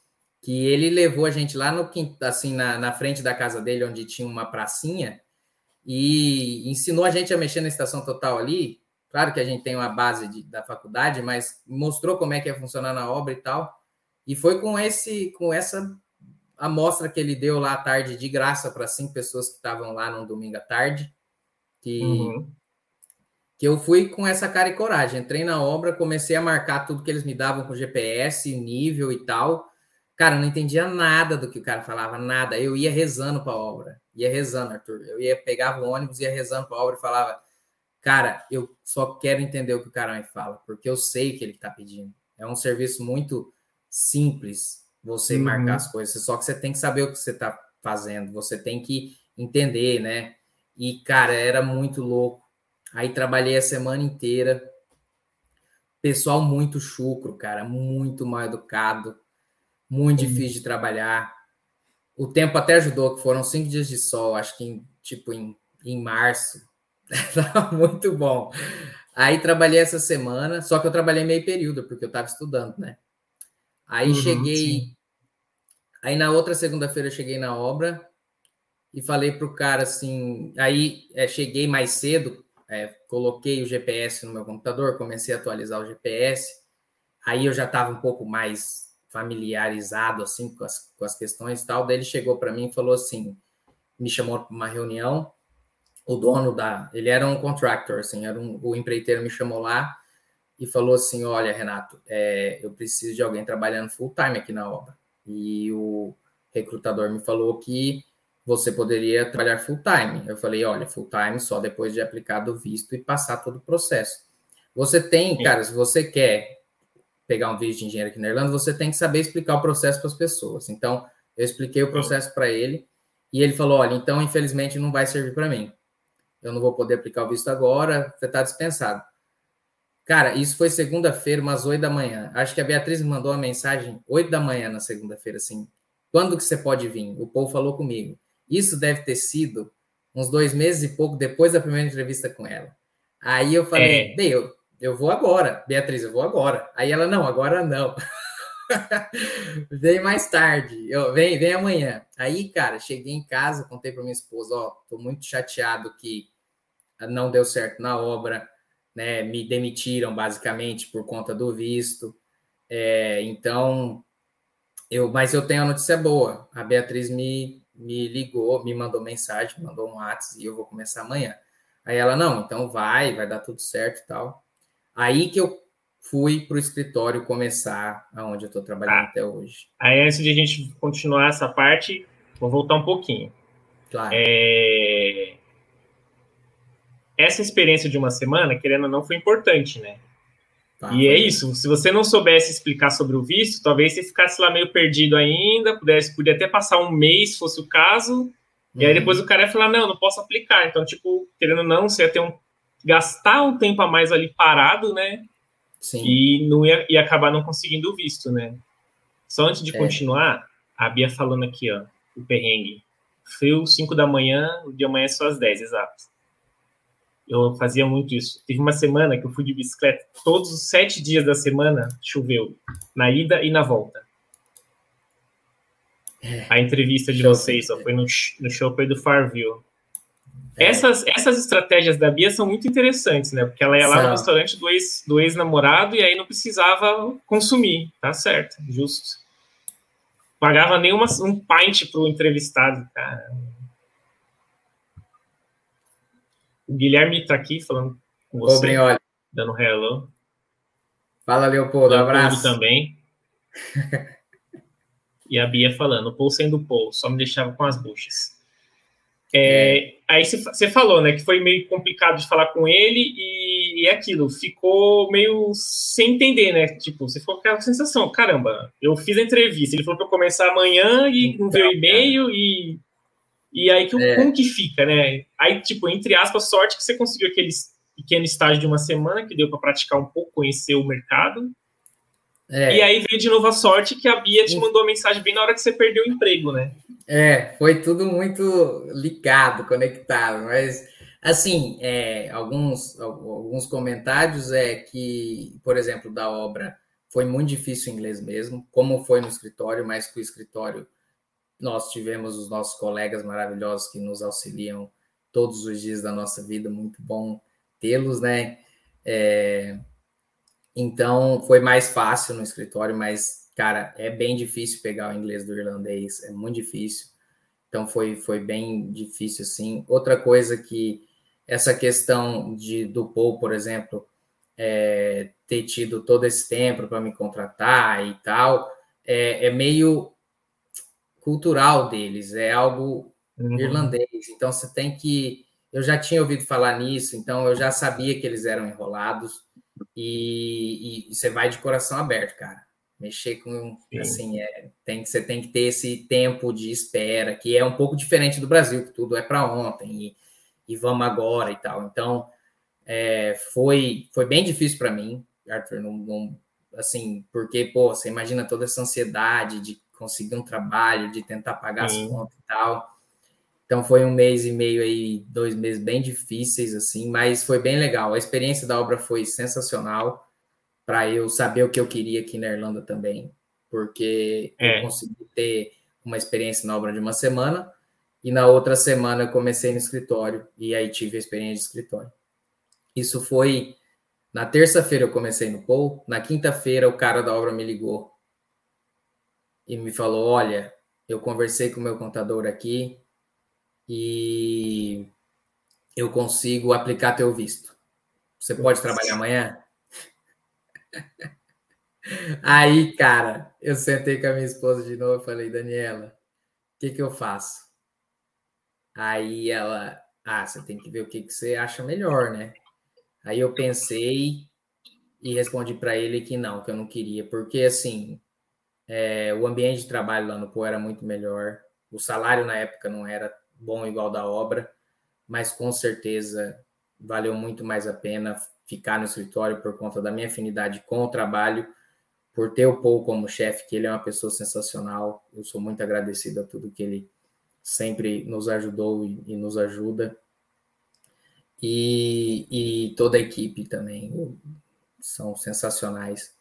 que ele levou a gente lá no assim na, na frente da casa dele, onde tinha uma pracinha, e ensinou a gente a mexer na estação total ali. Claro que a gente tem uma base de, da faculdade, mas mostrou como é que ia funcionar na obra e tal. E foi com esse com essa amostra que ele deu lá à tarde de graça para cinco pessoas que estavam lá no domingo à tarde, que uhum. que eu fui com essa cara e coragem. Entrei na obra, comecei a marcar tudo que eles me davam com GPS, nível e tal Cara, não entendia nada do que o cara falava, nada. Eu ia rezando para a obra, ia rezando, Arthur. Eu ia pegava o ônibus, ia rezando para a obra e falava, cara, eu só quero entender o que o cara me fala, porque eu sei o que ele está pedindo. É um serviço muito simples você uhum. marcar as coisas, só que você tem que saber o que você está fazendo, você tem que entender, né? E, cara, era muito louco, Aí trabalhei a semana inteira. Pessoal muito chucro, cara, muito mal educado, muito difícil de trabalhar. O tempo até ajudou, que foram cinco dias de sol, acho que em, tipo em, em março. muito bom. Aí trabalhei essa semana, só que eu trabalhei meio período, porque eu estava estudando, né? Aí uhum, cheguei. Sim. Aí na outra segunda-feira eu cheguei na obra e falei pro cara assim. Aí é, cheguei mais cedo, é, coloquei o GPS no meu computador, comecei a atualizar o GPS. Aí eu já estava um pouco mais familiarizado assim com as, com as questões e tal. Daí ele chegou para mim e falou assim: me chamou para uma reunião o dono da. Ele era um contractor, assim, era um, o empreiteiro me chamou lá e falou assim: Olha, Renato, é, eu preciso de alguém trabalhando full time aqui na obra. E o recrutador me falou que você poderia trabalhar full time. Eu falei: Olha, full time só depois de aplicado o visto e passar todo o processo. Você tem, cara, se você quer pegar um visto de engenheiro aqui na Irlanda, você tem que saber explicar o processo para as pessoas. Então, eu expliquei o processo para ele e ele falou: Olha, então infelizmente não vai servir para mim eu não vou poder aplicar o visto agora, você está dispensado. Cara, isso foi segunda-feira, umas oito da manhã. Acho que a Beatriz me mandou uma mensagem oito da manhã na segunda-feira, assim. Quando que você pode vir? O povo falou comigo. Isso deve ter sido uns dois meses e pouco depois da primeira entrevista com ela. Aí eu falei, é. Eu, vou agora, Beatriz, eu vou agora. Aí ela, não, agora não. vem mais tarde, eu, vem, vem amanhã. Aí, cara, cheguei em casa, contei para minha esposa, ó, tô muito chateado que não deu certo na obra, né? Me demitiram basicamente por conta do visto. É, então, eu, mas eu tenho a notícia boa. A Beatriz me, me ligou, me mandou mensagem, mandou um WhatsApp e eu vou começar amanhã. Aí ela, não, então vai, vai dar tudo certo e tal. Aí que eu fui para o escritório começar aonde eu estou trabalhando ah, até hoje. Aí, antes de a gente continuar essa parte, vou voltar um pouquinho. Claro. É essa experiência de uma semana, querendo ou não, foi importante, né? Tá, e é isso. Se você não soubesse explicar sobre o visto, talvez você ficasse lá meio perdido ainda, pudesse, podia até passar um mês, se fosse o caso, uhum. e aí uhum. depois o cara ia falar, não, não posso aplicar. Então, tipo, querendo ou não, você ia ter um gastar um tempo a mais ali parado, né? Sim. E não ia, ia acabar não conseguindo o visto, né? Só antes de é. continuar, a Bia falando aqui, ó, o perrengue. Frio, 5 da manhã, o dia amanhã é só às 10, exato. Eu fazia muito isso. Teve uma semana que eu fui de bicicleta, todos os sete dias da semana choveu, na ida e na volta. É. A entrevista de vocês só foi no, no Shopper do Farville. É. Essas, essas estratégias da Bia são muito interessantes, né? Porque ela ia lá São. no restaurante do, ex, do ex-namorado e aí não precisava consumir, tá certo, justo. Pagava nem uma, um pint pro entrevistado, cara. O Guilherme está aqui falando com você. Ô, Dando hello. Fala, Leopoldo. Um abraço. também. e a Bia falando, Paul sendo Paul, só me deixava com as buchas. É, é. Aí você falou, né, que foi meio complicado de falar com ele e, e aquilo, ficou meio sem entender, né? Tipo, você ficou com aquela sensação, caramba, eu fiz a entrevista, ele falou para eu começar amanhã e não veio e-mail e e aí, que, é. como que fica, né? Aí, tipo, entre aspas, sorte que você conseguiu aquele pequeno estágio de uma semana que deu para praticar um pouco, conhecer o mercado. É. E aí veio de novo a sorte que a Bia te mandou a mensagem bem na hora que você perdeu o emprego, né? É, foi tudo muito ligado, conectado, mas assim, é, alguns, alguns comentários é que, por exemplo, da obra foi muito difícil o inglês mesmo, como foi no escritório, mas que o escritório nós tivemos os nossos colegas maravilhosos que nos auxiliam todos os dias da nossa vida, muito bom tê-los, né? É, então foi mais fácil no escritório, mas cara, é bem difícil pegar o inglês do irlandês, é muito difícil. Então foi, foi bem difícil assim. Outra coisa que essa questão de do Paul, por exemplo, é, ter tido todo esse tempo para me contratar e tal, é, é meio cultural deles, é algo uhum. irlandês. Então você tem que. Eu já tinha ouvido falar nisso, então eu já sabia que eles eram enrolados e, e você vai de coração aberto, cara. Mexer com Sim. assim, é, tem, você tem que ter esse tempo de espera, que é um pouco diferente do Brasil, que tudo é para ontem e, e vamos agora e tal. Então, É, foi, foi bem difícil para mim, Arthur, não, não, assim, porque, pô, você imagina toda essa ansiedade de conseguir um trabalho, de tentar pagar Sim. as contas e tal. Então foi um mês e meio aí, dois meses bem difíceis, assim, mas foi bem legal. A experiência da obra foi sensacional para eu saber o que eu queria aqui na Irlanda também, porque é. eu consegui ter uma experiência na obra de uma semana e na outra semana eu comecei no escritório e aí tive a experiência de escritório. Isso foi na terça-feira eu comecei no Paul, na quinta-feira o cara da obra me ligou e me falou: "Olha, eu conversei com o meu contador aqui, e eu consigo aplicar teu visto. Você pode trabalhar amanhã? Aí, cara, eu sentei com a minha esposa de novo e falei, Daniela, o que, que eu faço? Aí ela, ah, você tem que ver o que, que você acha melhor, né? Aí eu pensei e respondi para ele que não, que eu não queria, porque assim, é, o ambiente de trabalho lá no PO era muito melhor, o salário na época não era bom igual da obra, mas com certeza valeu muito mais a pena ficar no escritório por conta da minha afinidade com o trabalho, por ter o Paul como chefe, que ele é uma pessoa sensacional. Eu sou muito agradecido a tudo que ele sempre nos ajudou e, e nos ajuda. E, e, toda a equipe também são sensacionais.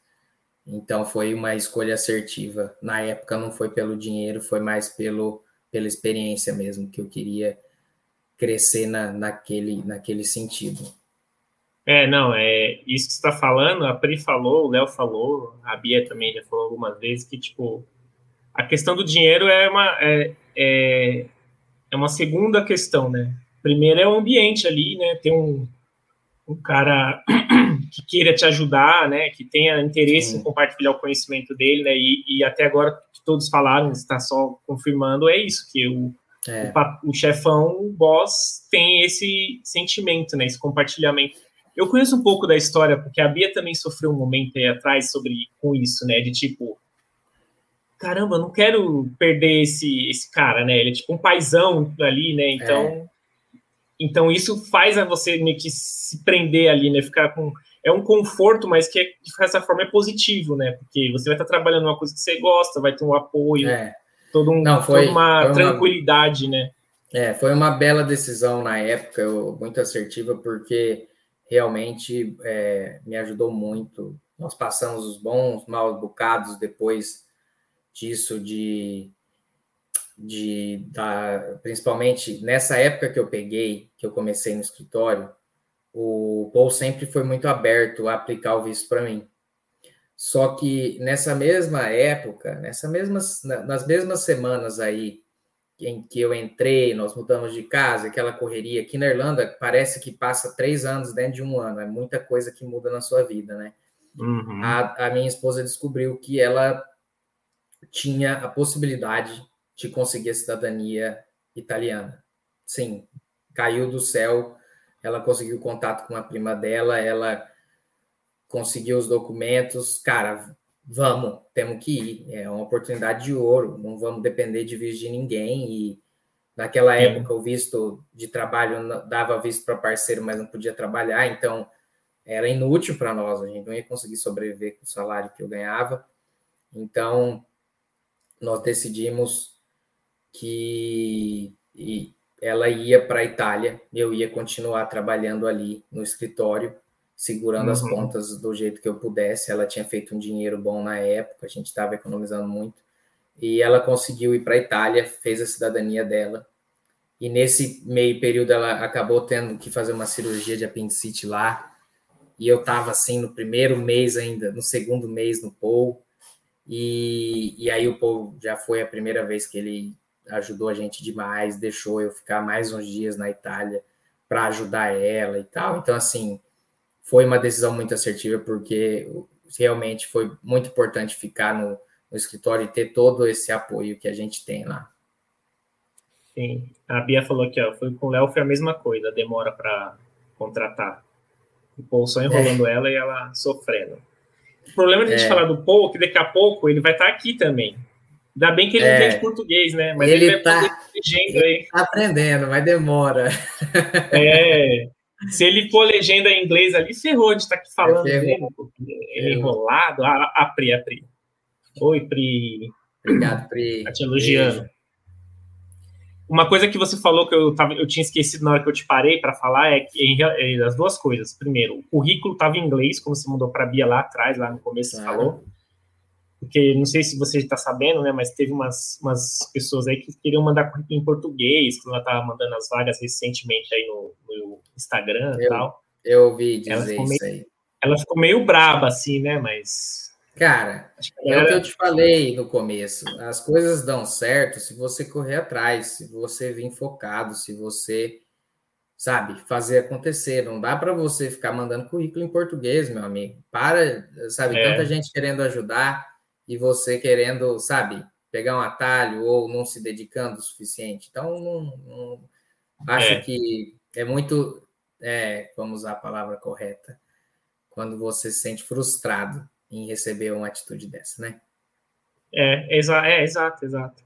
Então foi uma escolha assertiva. Na época não foi pelo dinheiro, foi mais pelo pela experiência mesmo, que eu queria crescer na, naquele, naquele sentido. É, não, é isso que você está falando, a Pri falou, o Léo falou, a Bia também já falou algumas vezes que, tipo, a questão do dinheiro é uma, é, é, é uma segunda questão, né? Primeiro é o ambiente ali, né? Tem um, um cara que queira te ajudar, né? Que tenha interesse Sim. em compartilhar o conhecimento dele, né? E, e até agora que todos falaram, está só confirmando, é isso, que o, é. o, o, chefão, o boss, tem esse sentimento, né? Esse compartilhamento. Eu conheço um pouco da história, porque a Bia também sofreu um momento aí atrás sobre com isso, né? De tipo, caramba, não quero perder esse, esse cara, né? Ele é tipo um paizão ali, né? Então, é. Então isso faz a você meio que se prender ali, né? Ficar com é um conforto, mas que é, de certa forma é positivo, né? Porque você vai estar trabalhando uma coisa que você gosta, vai ter um apoio, é. todo um, Não, foi, toda uma, uma tranquilidade, né? É, foi uma bela decisão na época, eu, muito assertiva, porque realmente é, me ajudou muito. Nós passamos os bons, maus bocados depois disso, de, de da, principalmente nessa época que eu peguei, que eu comecei no escritório, o Paul sempre foi muito aberto a aplicar o visto para mim. Só que nessa mesma época, nessa mesmas, nas mesmas semanas aí em que eu entrei, nós mudamos de casa, aquela correria aqui na Irlanda, parece que passa três anos dentro de um ano, é muita coisa que muda na sua vida, né? Uhum. A, a minha esposa descobriu que ela tinha a possibilidade de conseguir a cidadania italiana. Sim, caiu do céu ela conseguiu contato com a prima dela, ela conseguiu os documentos, cara, vamos, temos que ir, é uma oportunidade de ouro, não vamos depender de visto de ninguém. E naquela Sim. época o visto de trabalho dava visto para parceiro, mas não podia trabalhar, então era inútil para nós, a gente não ia conseguir sobreviver com o salário que eu ganhava, então nós decidimos que e ela ia para a Itália, eu ia continuar trabalhando ali no escritório, segurando uhum. as pontas do jeito que eu pudesse. Ela tinha feito um dinheiro bom na época, a gente estava economizando muito. E ela conseguiu ir para a Itália, fez a cidadania dela. E nesse meio período ela acabou tendo que fazer uma cirurgia de apendicite lá. E eu estava assim no primeiro mês ainda, no segundo mês no Paul. E, e aí o Paul já foi a primeira vez que ele ajudou a gente demais, deixou eu ficar mais uns dias na Itália para ajudar ela e tal. Então, assim, foi uma decisão muito assertiva, porque realmente foi muito importante ficar no, no escritório e ter todo esse apoio que a gente tem lá. Sim, a Bia falou aqui, ó, foi com o Léo foi a mesma coisa, demora para contratar. O Paul só enrolando é. ela e ela sofrendo. O problema de a gente é. falar do Paul é que daqui a pouco ele vai estar aqui também. Ainda bem que ele é, entende português, né? Mas ele, ele tá, ele tá aprendendo, mas demora. É. Se ele for legenda em inglês ali, ferrou de estar tá aqui falando é. Ele enrolado. A, a Pri, a Pri. Oi, Pri. Obrigado, Pri. Tá te elogiando. Beijo. Uma coisa que você falou que eu, tava, eu tinha esquecido na hora que eu te parei para falar é que em, as duas coisas. Primeiro, o currículo estava em inglês, como você mandou para a Bia lá atrás, lá no começo você falou. Porque não sei se você está sabendo, né? Mas teve umas, umas pessoas aí que queriam mandar currículo em português, que ela estava mandando as vagas recentemente aí no, no Instagram e tal. Eu ouvi dizer isso meio, aí. Ela ficou meio braba, assim, né? Mas Cara, é o que eu te falei no começo. As coisas dão certo se você correr atrás, se você vir focado, se você, sabe, fazer acontecer. Não dá para você ficar mandando currículo em português, meu amigo. Para, sabe, é. tanta gente querendo ajudar e você querendo, sabe, pegar um atalho ou não se dedicando o suficiente. Então, não, não acho é. que é muito, é, vamos usar a palavra correta, quando você se sente frustrado em receber uma atitude dessa, né? É, exa é exato, exato.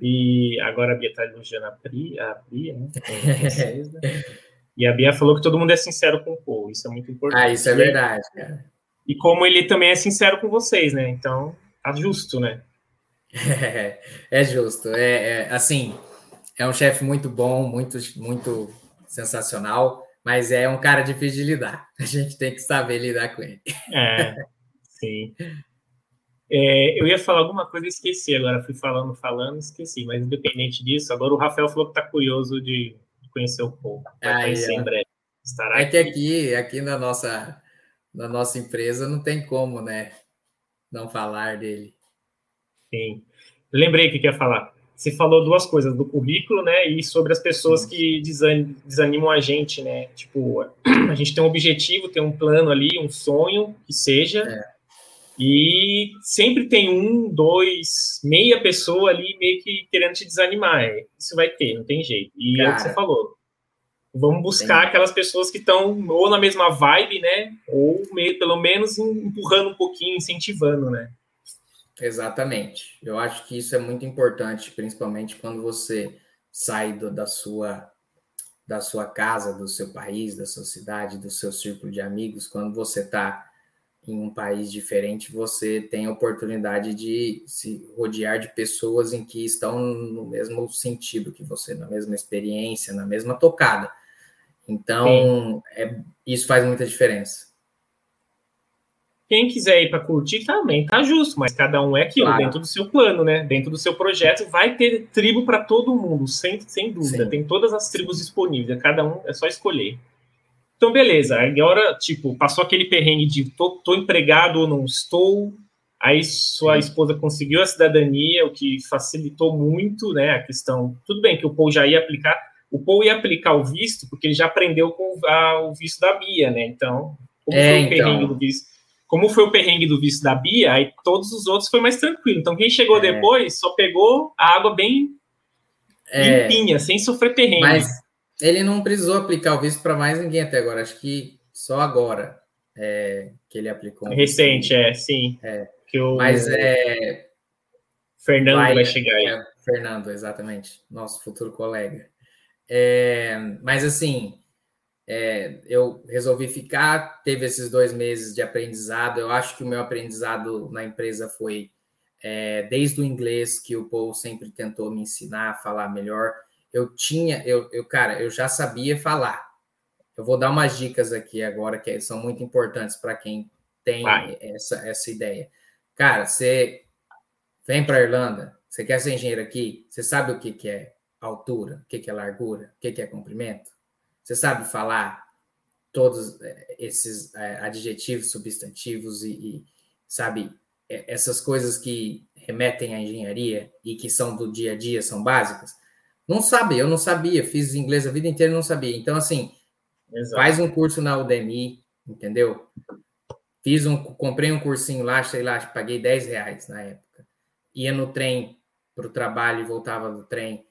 E agora a Bia está elogiando a Pri, a Bia, né? e a Bia falou que todo mundo é sincero com o povo, isso é muito importante. Ah, isso é verdade, cara. E como ele também é sincero com vocês, né? Então, justo, né? É, é justo. É, é, assim, é um chefe muito bom, muito, muito sensacional, mas é um cara difícil de lidar. A gente tem que saber lidar com ele. É. Sim. É, eu ia falar alguma coisa e esqueci agora. Fui falando, falando, esqueci. Mas independente disso, agora o Rafael falou que está curioso de conhecer o povo. Vai conhecer é. em breve. Estará é que aqui, aqui na nossa, na nossa empresa não tem como, né? Não falar dele. Sim. Lembrei que quer falar. Você falou duas coisas, do currículo, né, e sobre as pessoas Sim. que desanimam a gente, né? Tipo, a gente tem um objetivo, tem um plano ali, um sonho que seja, é. E sempre tem um, dois, meia pessoa ali meio que querendo te desanimar. É, isso vai ter, não tem jeito. E Cara, é o que você falou. Vamos buscar tem. aquelas pessoas que estão ou na mesma vibe, né? Ou meio, pelo menos empurrando um pouquinho, incentivando, né? Exatamente. Eu acho que isso é muito importante, principalmente quando você sai do, da sua da sua casa, do seu país, da sua cidade, do seu círculo de amigos, quando você está em um país diferente, você tem a oportunidade de se rodear de pessoas em que estão no mesmo sentido que você, na mesma experiência, na mesma tocada. Então, é, isso faz muita diferença. Quem quiser ir para curtir também tá justo, mas cada um é aquilo, claro. dentro do seu plano, né? Dentro do seu projeto, vai ter tribo para todo mundo, sem, sem dúvida. Sim. Tem todas as tribos disponíveis, cada um é só escolher. Então, beleza. Agora, tipo, passou aquele perrengue de tô, tô empregado ou não estou. Aí sua esposa conseguiu a cidadania, o que facilitou muito, né, a questão. Tudo bem que o Paul já ia aplicar, o Paul ia aplicar o visto, porque ele já aprendeu com a, o visto da Bia, né? Então, como é, foi o então... perrengue do visto? Como foi o perrengue do visto da Bia, aí todos os outros foi mais tranquilo. Então, quem chegou é. depois só pegou a água bem é. limpinha, sem sofrer perrengue. Mas ele não precisou aplicar o visto para mais ninguém até agora. Acho que só agora é, que ele aplicou. Um Recente, visto. é, sim. É. Que o... Mas é. Fernando vai, vai chegar aí. É, Fernando, exatamente. Nosso futuro colega. É, mas assim, é, eu resolvi ficar, teve esses dois meses de aprendizado. Eu acho que o meu aprendizado na empresa foi é, desde o inglês, que o Paul sempre tentou me ensinar a falar melhor eu tinha, eu, eu, cara, eu já sabia falar. Eu vou dar umas dicas aqui agora que são muito importantes para quem tem essa, essa ideia. Cara, você vem para a Irlanda, você quer ser engenheiro aqui, você sabe o que, que é altura, o que, que é largura, o que, que é comprimento? Você sabe falar todos é, esses é, adjetivos, substantivos e, e sabe é, essas coisas que remetem à engenharia e que são do dia a dia, são básicas? Não sabe, eu não sabia, fiz inglês a vida inteira e não sabia. Então, assim, Exato. faz um curso na Udemy, entendeu? Fiz um, comprei um cursinho lá, sei lá, paguei 10 reais na época. Ia no trem para o trabalho e voltava do trem,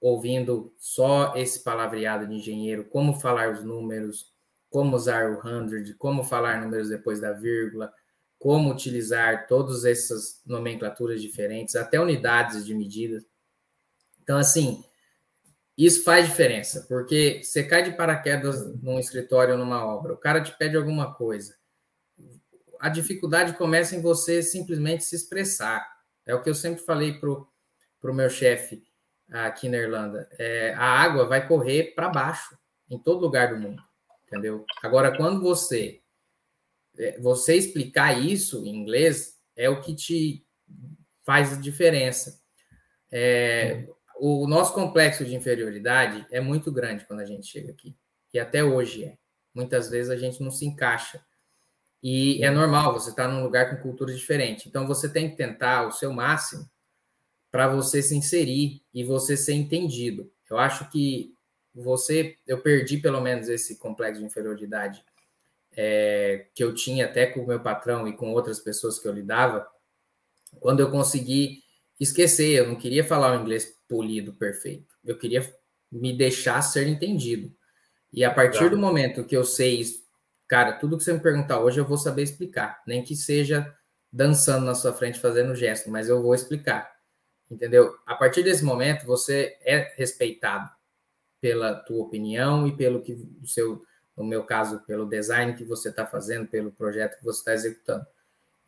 ouvindo só esse palavreado de engenheiro, como falar os números, como usar o hundred, como falar números depois da vírgula, como utilizar todas essas nomenclaturas diferentes, até unidades de medidas. Então, assim, isso faz diferença, porque você cai de paraquedas num escritório numa obra, o cara te pede alguma coisa. A dificuldade começa em você simplesmente se expressar. É o que eu sempre falei para o meu chefe aqui na Irlanda. É, a água vai correr para baixo em todo lugar do mundo, entendeu? Agora, quando você é, você explicar isso em inglês é o que te faz a diferença. É, o nosso complexo de inferioridade é muito grande quando a gente chega aqui, e até hoje é. Muitas vezes a gente não se encaixa. E é normal, você está num lugar com cultura diferente. Então você tem que tentar o seu máximo para você se inserir e você ser entendido. Eu acho que você, eu perdi pelo menos esse complexo de inferioridade é, que eu tinha até com o meu patrão e com outras pessoas que eu lidava, quando eu consegui esquecer, eu não queria falar o inglês polido, perfeito. Eu queria me deixar ser entendido. E a partir do momento que eu sei, cara, tudo que você me perguntar hoje eu vou saber explicar, nem que seja dançando na sua frente fazendo gesto, mas eu vou explicar. Entendeu? A partir desse momento você é respeitado pela tua opinião e pelo que o seu, no meu caso, pelo design que você está fazendo, pelo projeto que você está executando.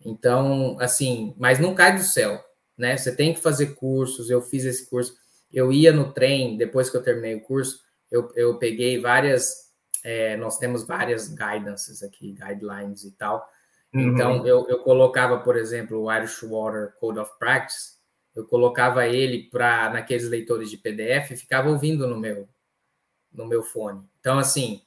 Então, assim, mas não cai do céu né? Você tem que fazer cursos. Eu fiz esse curso. Eu ia no trem, depois que eu terminei o curso, eu, eu peguei várias. É, nós temos várias guidances aqui, guidelines e tal. Uhum. Então, eu, eu colocava, por exemplo, o Irish Water Code of Practice, eu colocava ele para naqueles leitores de PDF e ficava ouvindo no meu, no meu fone. Então, assim,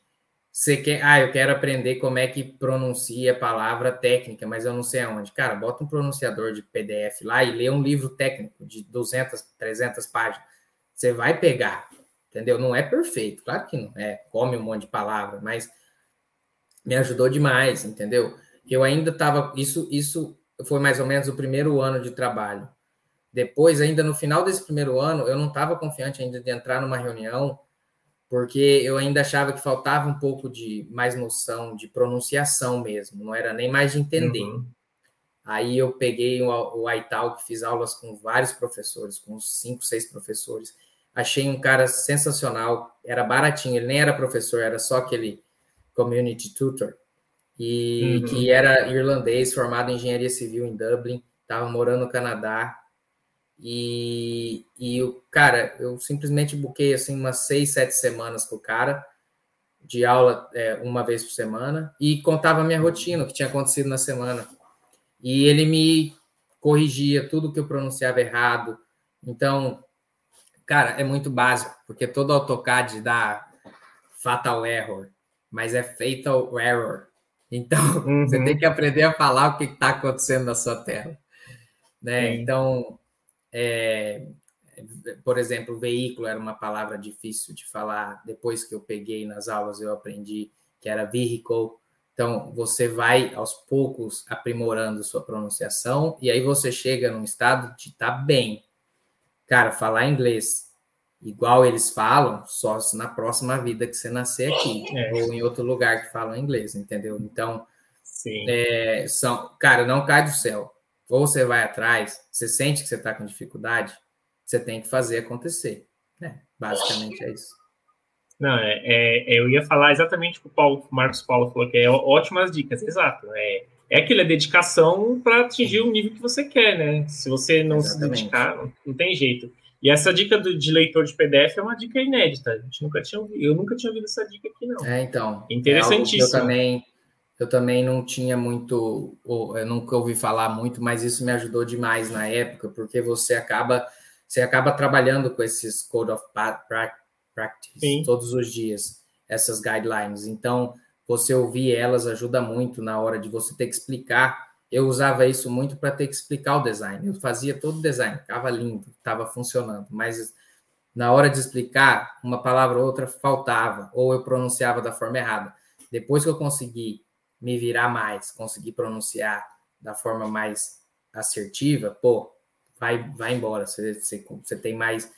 você quer, ah, eu quero aprender como é que pronuncia a palavra técnica, mas eu não sei aonde. Cara, bota um pronunciador de PDF lá e lê um livro técnico de 200, 300 páginas. Você vai pegar, entendeu? Não é perfeito, claro que não é. Come um monte de palavra, mas me ajudou demais, entendeu? Eu ainda estava, isso, isso foi mais ou menos o primeiro ano de trabalho. Depois, ainda no final desse primeiro ano, eu não estava confiante ainda de entrar numa reunião porque eu ainda achava que faltava um pouco de mais noção de pronunciação mesmo, não era nem mais de entender. Uhum. Aí eu peguei o, o iTalk, fiz aulas com vários professores, com uns cinco, seis professores. Achei um cara sensacional, era baratinho, ele nem era professor, era só aquele community tutor, e uhum. que era irlandês, formado em engenharia civil em Dublin, estava morando no Canadá, e, e o cara, eu simplesmente buquei assim umas seis, sete semanas com o cara de aula é, uma vez por semana e contava a minha rotina, o que tinha acontecido na semana. E ele me corrigia tudo que eu pronunciava errado. Então, cara, é muito básico, porque todo AutoCAD dá fatal error, mas é fatal error. Então, uhum. você tem que aprender a falar o que está acontecendo na sua tela. Né? Então, é, por exemplo, veículo era uma palavra difícil de falar. Depois que eu peguei nas aulas, eu aprendi que era vehicle. Então, você vai aos poucos aprimorando sua pronunciação e aí você chega num estado de estar tá bem. Cara, falar inglês igual eles falam, só na próxima vida que você nascer aqui é. ou em outro lugar que falam inglês, entendeu? Então, é, são, cara, não cai do céu ou você vai atrás, você sente que você está com dificuldade, você tem que fazer acontecer. Né? Basicamente é isso. Não, é, é, eu ia falar exatamente o que o Paulo, o Marcos Paulo falou, que é ótimas dicas, exato. É, é aquela dedicação para atingir o nível que você quer, né? Se você não exatamente. se dedicar, não, não, tem jeito. E essa dica do, de leitor de PDF é uma dica inédita. A gente nunca tinha ouvido, eu nunca tinha ouvido essa dica aqui, não. É, então. Interessantíssimo. É eu também eu também não tinha muito, eu nunca ouvi falar muito, mas isso me ajudou demais na época, porque você acaba, você acaba trabalhando com esses code of practice Sim. todos os dias, essas guidelines. Então, você ouvir elas ajuda muito na hora de você ter que explicar. Eu usava isso muito para ter que explicar o design. Eu fazia todo o design, estava lindo, estava funcionando, mas na hora de explicar, uma palavra ou outra faltava, ou eu pronunciava da forma errada. Depois que eu consegui me virar mais, conseguir pronunciar da forma mais assertiva, pô, vai, vai embora. Você, você, você tem mais.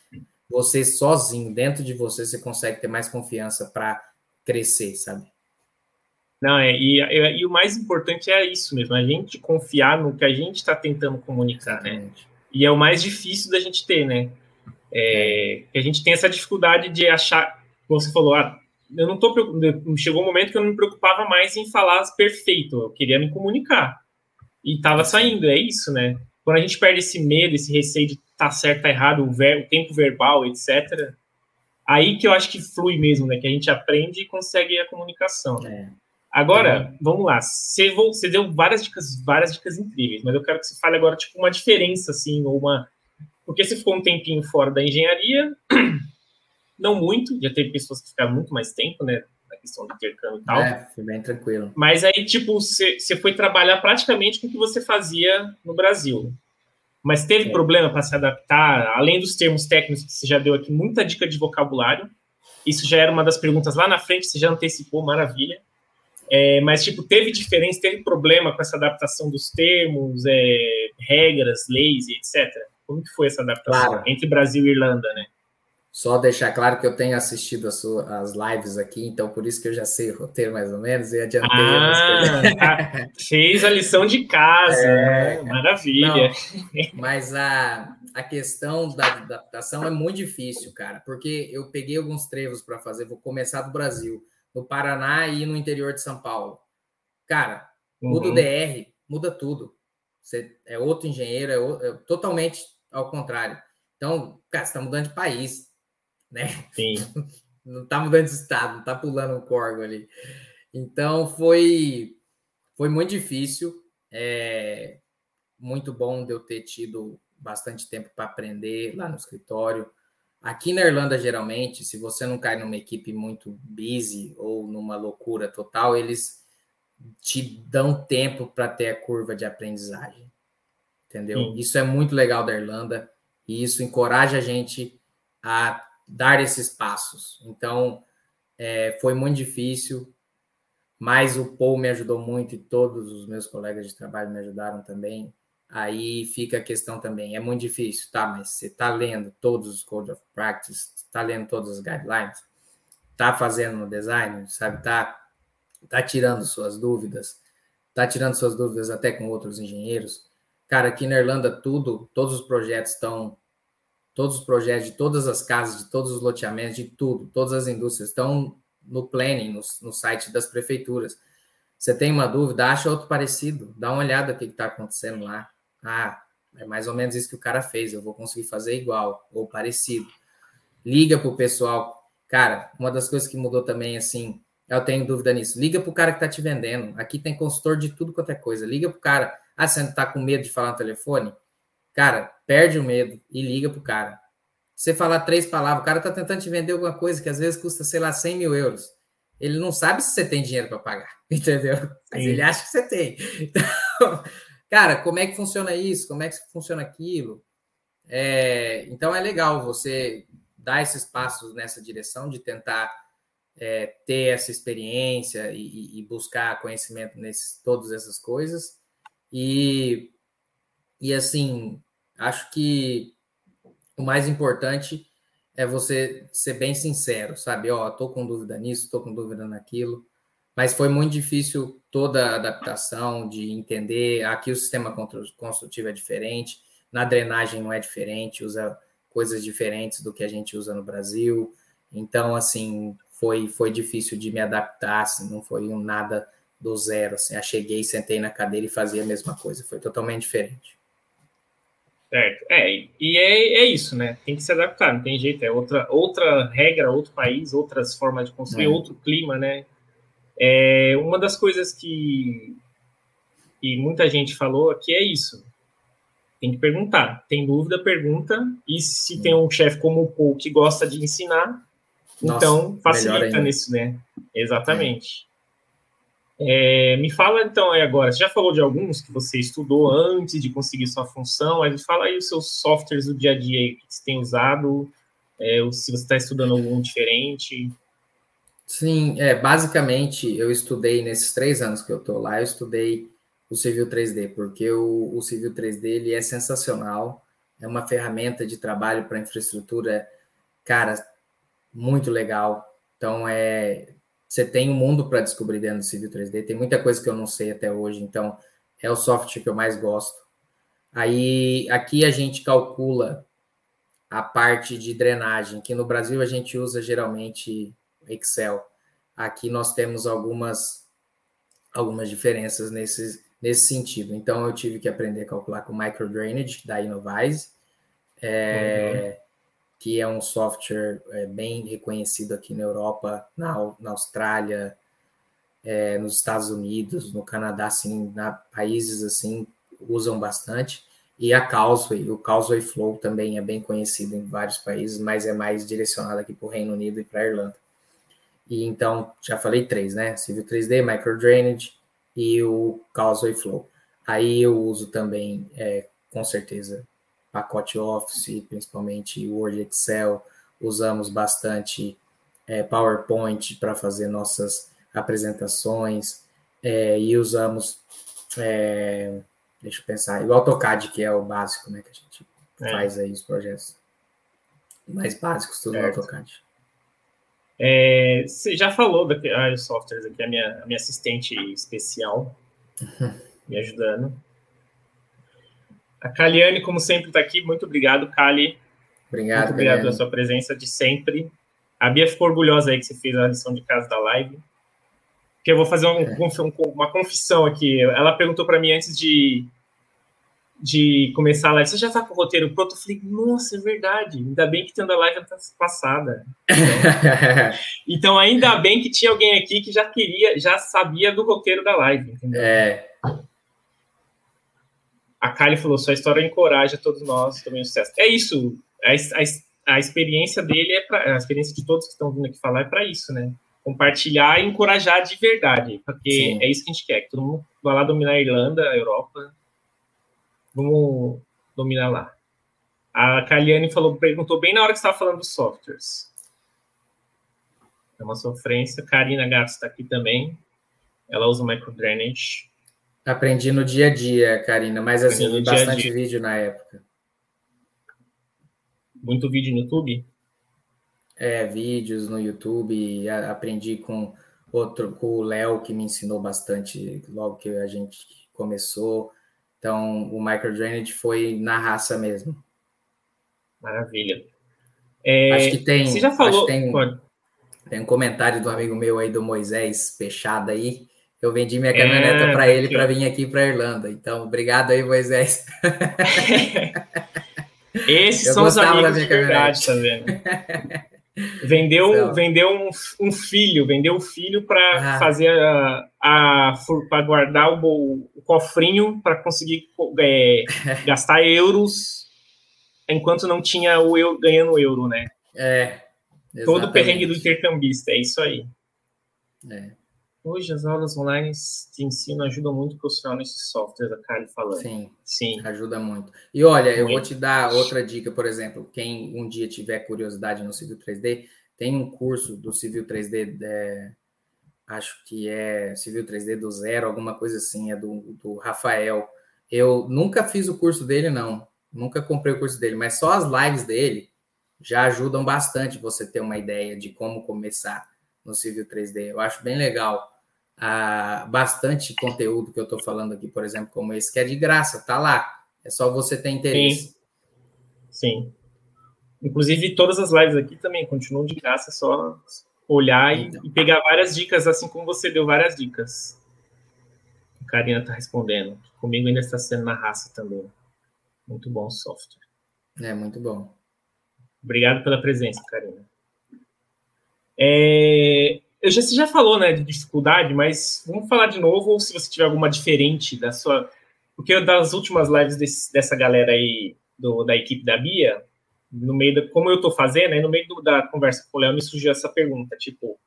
Você sozinho, dentro de você, você consegue ter mais confiança para crescer, sabe? Não, é, e, e, e, o mais importante é isso mesmo, a gente confiar no que a gente está tentando comunicar, né? E é o mais difícil da gente ter, né? É, que a gente tem essa dificuldade de achar, como você falou, ah, eu não tô chegou um momento que eu não me preocupava mais em falar perfeito, eu queria me comunicar. E estava saindo, é isso, né? Quando a gente perde esse medo, esse receio de tá certo, tá errado, o, ver, o tempo verbal, etc. Aí que eu acho que flui mesmo, né? Que a gente aprende e consegue a comunicação. É. Agora, vamos lá. Você, você deu várias dicas, várias dicas incríveis, mas eu quero que você fale agora, tipo, uma diferença, assim, ou uma. Porque você ficou um tempinho fora da engenharia, não muito, já teve pessoas que ficaram muito mais tempo, né? Na questão do intercâmbio e tal. É, foi bem tranquilo. Mas aí, tipo, você, foi trabalhar praticamente com o que você fazia no Brasil. Mas teve é. problema para se adaptar, além dos termos técnicos que você já deu aqui, muita dica de vocabulário. Isso já era uma das perguntas lá na frente, você já antecipou, maravilha. É, mas, tipo, teve diferença, teve problema com essa adaptação dos termos, é, regras, leis e etc. Como que foi essa adaptação claro. entre Brasil e Irlanda, né? Só deixar claro que eu tenho assistido as, suas, as lives aqui, então por isso que eu já sei o roteiro mais ou menos e adiantei. Ah, tá. fez a lição de casa, é, né? maravilha. Não, mas a, a questão da adaptação é muito difícil, cara, porque eu peguei alguns trevos para fazer, vou começar do Brasil, no Paraná e no interior de São Paulo. Cara, muda uhum. o DR, muda tudo. Você é outro engenheiro, é, é totalmente ao contrário. Então, cara, você está mudando de país né? Sim. não tá mudando de estado, não tá pulando um corgo ali. Então foi foi muito difícil. É muito bom de eu ter tido bastante tempo para aprender lá no escritório. Aqui na Irlanda, geralmente, se você não cai numa equipe muito busy ou numa loucura total, eles te dão tempo para ter a curva de aprendizagem. Entendeu? Sim. Isso é muito legal da Irlanda e isso encoraja a gente a dar esses passos. Então, é, foi muito difícil, mas o Paul me ajudou muito e todos os meus colegas de trabalho me ajudaram também. Aí fica a questão também, é muito difícil, tá? Mas você está lendo todos os Code of Practice, está lendo todas as guidelines, está fazendo no design, sabe? Tá, tá tirando suas dúvidas, tá tirando suas dúvidas até com outros engenheiros. Cara, aqui na Irlanda tudo, todos os projetos estão todos os projetos de todas as casas, de todos os loteamentos, de tudo, todas as indústrias estão no planning, no, no site das prefeituras. Você tem uma dúvida, acha outro parecido, dá uma olhada o que está acontecendo lá. Ah, é mais ou menos isso que o cara fez, eu vou conseguir fazer igual ou parecido. Liga para o pessoal. Cara, uma das coisas que mudou também, assim, eu tenho dúvida nisso. Liga para o cara que está te vendendo. Aqui tem consultor de tudo quanto é coisa. Liga para o cara. Ah, você não está com medo de falar no telefone? Cara, perde o medo e liga pro cara. Você falar três palavras, o cara tá tentando te vender alguma coisa que às vezes custa, sei lá, 100 mil euros. Ele não sabe se você tem dinheiro para pagar, entendeu? Mas ele acha que você tem. Então, cara, como é que funciona isso? Como é que funciona aquilo? É, então é legal você dar esses passos nessa direção de tentar é, ter essa experiência e, e buscar conhecimento nesse todas essas coisas. E e assim, acho que o mais importante é você ser bem sincero, sabe? Ó, oh, tô com dúvida nisso, tô com dúvida naquilo. Mas foi muito difícil toda a adaptação de entender. Aqui o sistema construtivo é diferente, na drenagem não é diferente, usa coisas diferentes do que a gente usa no Brasil. Então, assim, foi, foi difícil de me adaptar, assim, não foi um nada do zero. Assim, eu cheguei, sentei na cadeira e fazia a mesma coisa. Foi totalmente diferente. Certo. É, e é, é isso, né? Tem que se adaptar, não tem jeito. É outra, outra regra, outro país, outras formas de construir, é. outro clima, né? É, uma das coisas que, que muita gente falou aqui é isso. Tem que perguntar. Tem dúvida, pergunta. E se tem um chefe como o Paul que gosta de ensinar, Nossa, então facilita nisso, né? Exatamente. É, me fala então aí agora, você já falou de alguns que você estudou antes de conseguir sua função, mas fala aí os seus softwares do dia a dia que você tem usado, é, se você está estudando algum diferente. Sim, é, basicamente eu estudei nesses três anos que eu estou lá, eu estudei o Civil 3D, porque o, o Civil 3D ele é sensacional, é uma ferramenta de trabalho para infraestrutura, cara, muito legal. Então, é, você tem um mundo para descobrir dentro do Civil 3D. Tem muita coisa que eu não sei até hoje, então é o software que eu mais gosto. Aí aqui a gente calcula a parte de drenagem, que no Brasil a gente usa geralmente Excel. Aqui nós temos algumas, algumas diferenças nesse, nesse sentido. Então, eu tive que aprender a calcular com Microdrainage, da Innovise, é, uhum. Que é um software é, bem reconhecido aqui na Europa, na, na Austrália, é, nos Estados Unidos, no Canadá, assim, na, países assim, usam bastante. E a Causeway, o Causeway Flow também é bem conhecido em vários países, mas é mais direcionado aqui para o Reino Unido e para a Irlanda. E então, já falei três, né? Civil 3D, Micro Drainage e o Causeway Flow. Aí eu uso também, é, com certeza, pacote Office, principalmente Word Excel. Usamos bastante é, PowerPoint para fazer nossas apresentações é, e usamos é, Deixa eu pensar. O AutoCAD, que é o básico, né? Que a gente é. faz aí os projetos mais básicos, tudo certo. no AutoCAD. É, você já falou da ah, softwares aqui, a minha, a minha assistente especial me ajudando. A Kaliane, como sempre, está aqui. Muito obrigado, Kali. Obrigado, Muito obrigado pela sua presença de sempre. A Bia ficou orgulhosa aí que você fez a lição de casa da live que eu vou fazer um, é. uma confissão aqui. Ela perguntou para mim antes de, de começar a live, você já está com o roteiro pronto? Eu falei, nossa, é verdade. Ainda bem que tendo a live passada. Então, então, ainda bem que tinha alguém aqui que já queria, já sabia do roteiro da live. Entendeu? É. A Kali falou, sua história encoraja todos nós também o sucesso. É isso. A, a, a experiência dele é pra, a experiência de todos que estão vindo aqui falar é para isso, né? compartilhar e encorajar de verdade, porque Sim. é isso que a gente quer, que todo mundo vá lá dominar a Irlanda, a Europa, vamos dominar lá. A Kaliane falou, perguntou bem na hora que estava falando dos softwares. É uma sofrência. Karina Gato está aqui também. Ela usa microdrainage. Aprendi no dia a dia, Karina, mas assim, vi bastante dia -dia. vídeo na época. Muito vídeo no YouTube? é, vídeos no YouTube, aprendi com outro, com o Léo, que me ensinou bastante logo que a gente começou. Então, o microdrainage foi na raça mesmo. Maravilha. É, acho que tem. Você já falou. Tem, tem, um comentário do amigo meu aí, do Moisés Peixada aí. Eu vendi minha caminhoneta é, para ele para vir aqui para Irlanda. Então, obrigado aí, Moisés. Esses eu são os amigos de verdade, tá vendo? Vendeu, vendeu um, um, filho, vendeu o um filho para ah. fazer a, a para guardar o, o cofrinho para conseguir é, gastar euros enquanto não tinha o eu ganhando euro, né? É. Exatamente. Todo o perrengue do intercambista, é isso aí. É. Hoje as aulas online de ensino ajudam muito o profissional nesses softwares, a Kali falando. Sim, sim. Ajuda muito. E olha, eu vou te dar outra dica, por exemplo, quem um dia tiver curiosidade no Civil 3D, tem um curso do Civil 3D, é, acho que é Civil 3D do zero, alguma coisa assim, é do, do Rafael. Eu nunca fiz o curso dele, não. Nunca comprei o curso dele, mas só as lives dele já ajudam bastante você ter uma ideia de como começar no Civil 3D. Eu acho bem legal ah, bastante conteúdo que eu estou falando aqui, por exemplo, como esse, que é de graça, tá lá. É só você ter interesse. Sim. Sim. Inclusive, todas as lives aqui também continuam de graça, é só olhar então. e, e, pegar várias dicas, assim como você deu várias dicas. A Karina está respondendo. Comigo ainda está sendo na raça também. Muito bom o software. É, muito bom. Obrigado pela presença, Karina. É, eu já, você já falou, né, de dificuldade, mas vamos falar de novo, ou se você tiver alguma diferente da sua. Porque das últimas lives desse, dessa galera aí, do, da equipe da Bia, no meio da. Como eu tô fazendo, aí no meio do, da conversa com o Léo me surgiu essa pergunta, tipo,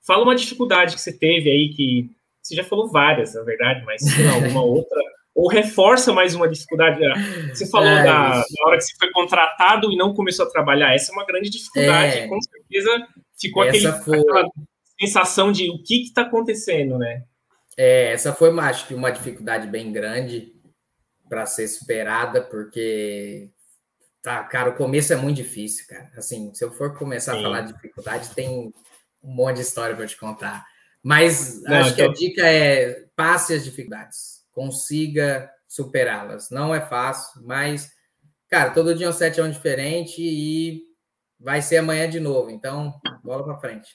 fala uma dificuldade que você teve aí, que você já falou várias, na verdade, mas sei lá, alguma outra. Ou reforça mais uma dificuldade. Você falou é, da, da, hora que você foi contratado e não começou a trabalhar. Essa é uma grande dificuldade. É, com certeza ficou aquele, foi... aquela sensação de o que está acontecendo, né? É, essa foi, uma, acho que, uma dificuldade bem grande para ser superada, porque, tá, cara, o começo é muito difícil, cara. Assim, se eu for começar Sim. a falar de dificuldade, tem um monte de história para te contar. Mas Não, acho então... que a dica é passe as dificuldades, consiga superá-las. Não é fácil, mas cara, todo dia um 7 é um diferente e vai ser amanhã de novo. Então, bola para frente.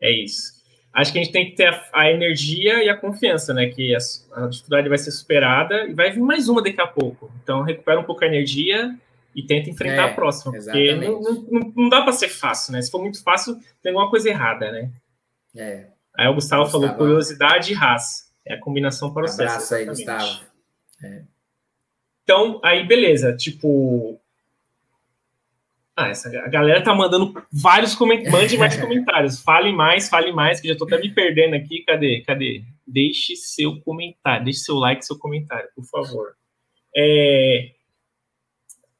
É isso. Acho que a gente tem que ter a, a energia e a confiança, né? Que a, a, dificuldade vai ser superada e vai vir mais uma daqui a pouco. Então, recupera um pouco a energia e tenta enfrentar é, a próxima. Exatamente. Porque não, não, não dá para ser fácil, né? Se for muito fácil, tem alguma coisa errada, né? É. Aí o Gustavo, Gustavo falou curiosidade e raça. É a combinação para o sucesso. Abraço aí, Gustavo. É. Então, aí beleza, tipo. Ah, essa, a galera tá mandando vários comentários. Mande mais comentários. Fale mais, fale mais, que já tô até me perdendo aqui. Cadê? Cadê? Deixe seu comentário, deixe seu like, seu comentário, por favor. É...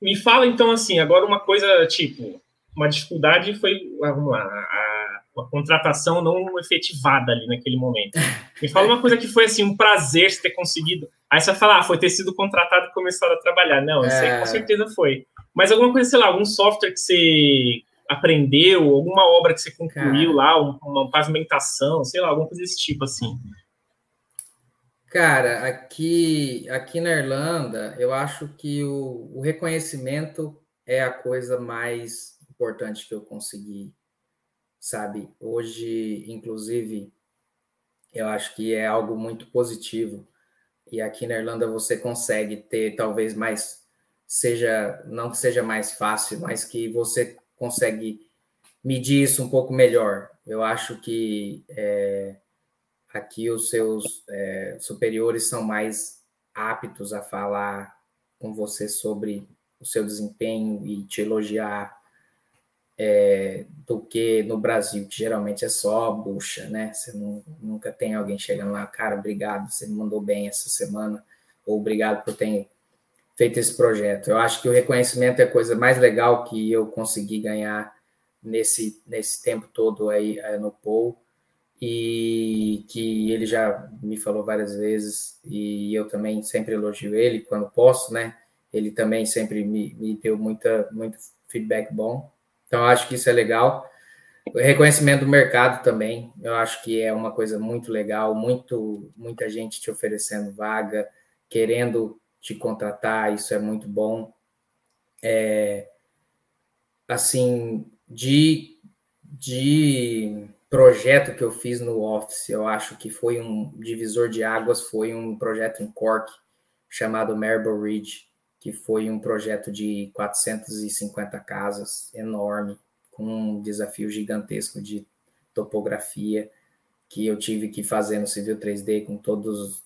Me fala então assim, agora uma coisa tipo, uma dificuldade foi, vamos lá, a, a contratação não efetivada ali naquele momento. Me fala uma coisa que foi assim um prazer você ter conseguido. Aí você vai falar, ah, foi ter sido contratado e começado a trabalhar. Não, isso aí com é. certeza foi. Mas alguma coisa, sei lá, algum software que você aprendeu, alguma obra que você concluiu Cara. lá, uma pavimentação, sei lá, alguma coisa desse tipo assim. Cara, aqui, aqui na Irlanda, eu acho que o, o reconhecimento é a coisa mais importante que eu consegui, sabe? Hoje, inclusive, eu acho que é algo muito positivo. E aqui na Irlanda você consegue ter talvez mais seja não que seja mais fácil, mas que você consegue medir isso um pouco melhor. Eu acho que é, aqui os seus é, superiores são mais aptos a falar com você sobre o seu desempenho e te elogiar é, do que no Brasil, que geralmente é só bucha, né? Você não, nunca tem alguém chegando lá, cara, obrigado, você me mandou bem essa semana, ou obrigado por ter feito esse projeto. Eu acho que o reconhecimento é a coisa mais legal que eu consegui ganhar nesse, nesse tempo todo aí é, no Paul, e que ele já me falou várias vezes, e eu também sempre elogio ele quando posso, né? Ele também sempre me, me deu muita, muito feedback bom. Então, acho que isso é legal. O reconhecimento do mercado também, eu acho que é uma coisa muito legal, muito, muita gente te oferecendo vaga, querendo te contratar, isso é muito bom. É, assim, de, de projeto que eu fiz no Office, eu acho que foi um divisor de águas, foi um projeto em Cork chamado Marble Ridge, que foi um projeto de 450 casas, enorme, com um desafio gigantesco de topografia, que eu tive que fazer no Civil 3D com todos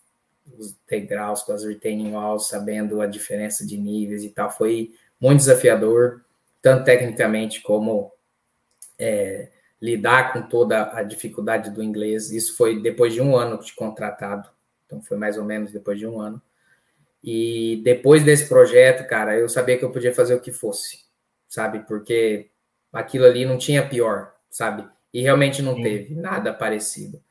os degraus, com as retaining walls, sabendo a diferença de níveis e tal. Foi muito desafiador, tanto tecnicamente como é, lidar com toda a dificuldade do inglês. Isso foi depois de um ano de contratado, então foi mais ou menos depois de um ano. E depois desse projeto, cara, eu sabia que eu podia fazer o que fosse, sabe? Porque aquilo ali não tinha pior, sabe? E realmente não Sim. teve nada parecido.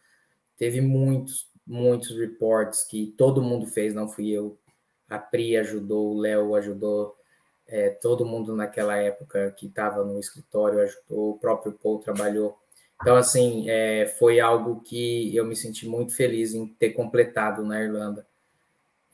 Teve muitos, muitos reports que todo mundo fez, não fui eu. A Pri ajudou, o Léo ajudou, é, todo mundo naquela época que estava no escritório ajudou, o próprio Paul trabalhou. Então, assim, é, foi algo que eu me senti muito feliz em ter completado na Irlanda.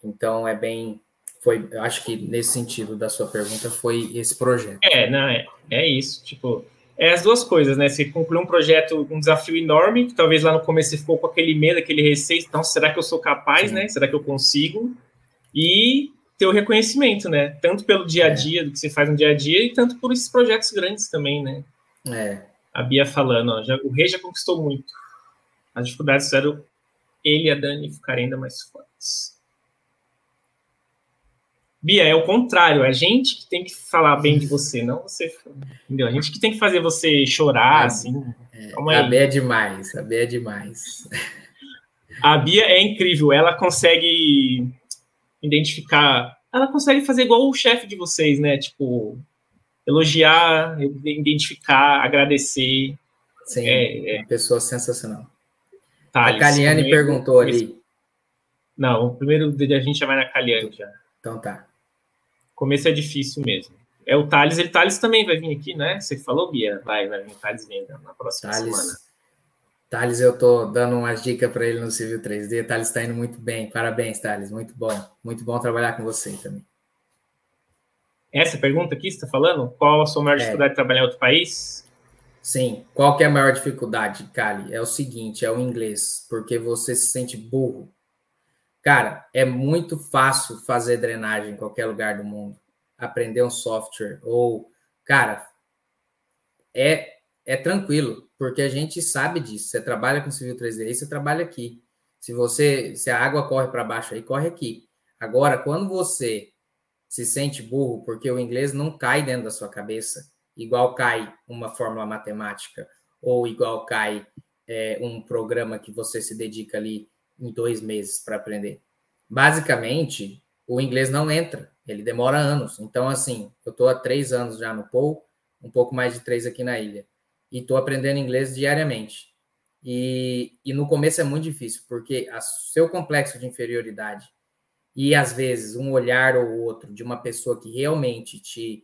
Então é bem, foi, eu acho que nesse sentido da sua pergunta foi esse projeto. É, não é, é isso, tipo, é as duas coisas, né? Você concluiu um projeto, um desafio enorme, que talvez lá no começo você ficou com aquele medo, aquele receio, então será que eu sou capaz, Sim. né? Será que eu consigo? E ter o reconhecimento, né? Tanto pelo dia a é. dia, é. do que você faz no dia a dia, e tanto por esses projetos grandes também, né? É. A Bia falando, ó, já, o rei já conquistou muito. As dificuldades eram ele e a Dani ficarem ainda mais fortes. Bia, é o contrário, é a gente que tem que falar bem de você, não você. Entendeu? A gente que tem que fazer você chorar, é, assim. É, a Bia é demais, a Bia é demais. A Bia é incrível, ela consegue identificar, ela consegue fazer igual o chefe de vocês, né? Tipo, elogiar, identificar, agradecer. Sim, é, é. pessoa sensacional. A Caliane perguntou ali. Não, o primeiro a gente já vai na Caliane já. Então tá. Começo é difícil mesmo. É o Thales, ele Thales também vai vir aqui, né? Você falou, Bia? Vai, vai vir o Thales vindo na próxima Thales, semana. Thales, eu tô dando umas dicas para ele no Civil 3D. Thales está indo muito bem. Parabéns, Thales. Muito bom. Muito bom trabalhar com você também. Essa pergunta aqui, você está falando? Qual a sua maior é. dificuldade de trabalhar em outro país? Sim. Qual que é a maior dificuldade, Kali? É o seguinte, é o inglês, porque você se sente burro. Cara, é muito fácil fazer drenagem em qualquer lugar do mundo. Aprender um software ou, cara, é é tranquilo, porque a gente sabe disso. Você trabalha com civil 3D, aí você trabalha aqui. Se você, se a água corre para baixo aí, corre aqui. Agora, quando você se sente burro porque o inglês não cai dentro da sua cabeça, igual cai uma fórmula matemática ou igual cai é, um programa que você se dedica ali em dois meses para aprender. Basicamente, o inglês não entra, ele demora anos. Então, assim, eu estou há três anos já no Pou, um pouco mais de três aqui na ilha, e estou aprendendo inglês diariamente. E, e no começo é muito difícil, porque o seu complexo de inferioridade e às vezes um olhar ou outro de uma pessoa que realmente te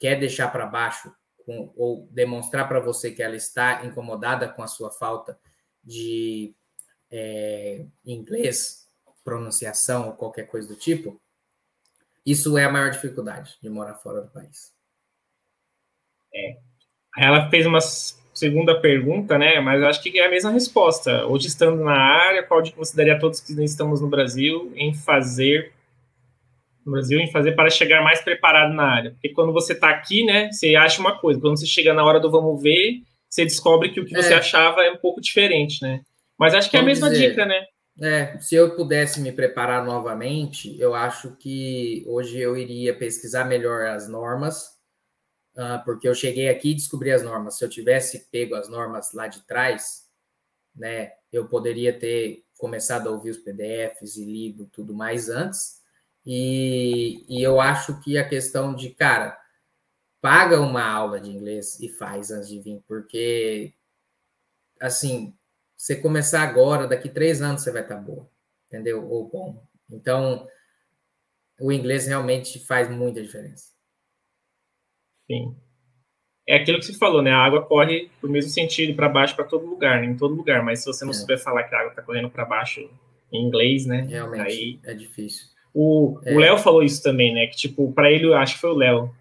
quer deixar para baixo com, ou demonstrar para você que ela está incomodada com a sua falta de é, inglês, pronunciação ou qualquer coisa do tipo, isso é a maior dificuldade de morar fora do país. É. Ela fez umas segunda pergunta, né? Mas eu acho que é a mesma resposta. Hoje, estando na área, qual de você daria a todos que estamos no Brasil em fazer no Brasil em fazer para chegar mais preparado na área? Porque quando você está aqui, né, você acha uma coisa. Quando você chega na hora do vamos ver, você descobre que o que você é. achava é um pouco diferente, né? Mas acho que é a mesma dizer, dica, né? É, se eu pudesse me preparar novamente, eu acho que hoje eu iria pesquisar melhor as normas uh, porque eu cheguei aqui e descobri as normas. Se eu tivesse pego as normas lá de trás, né, eu poderia ter começado a ouvir os PDFs e lido tudo mais antes. E, e eu acho que a questão de, cara, paga uma aula de inglês e faz antes de vir, porque, assim, você começar agora, daqui três anos você vai estar boa, entendeu? Ou bom. Então, o inglês realmente faz muita diferença. Sim. É aquilo que você falou, né? A água corre no mesmo sentido para baixo para todo lugar, né? em todo lugar. Mas se você não é. souber falar que a água está correndo para baixo em inglês, né? Realmente aí é difícil. O é. Léo falou isso também, né? Que tipo, para ele, acho que foi o Léo.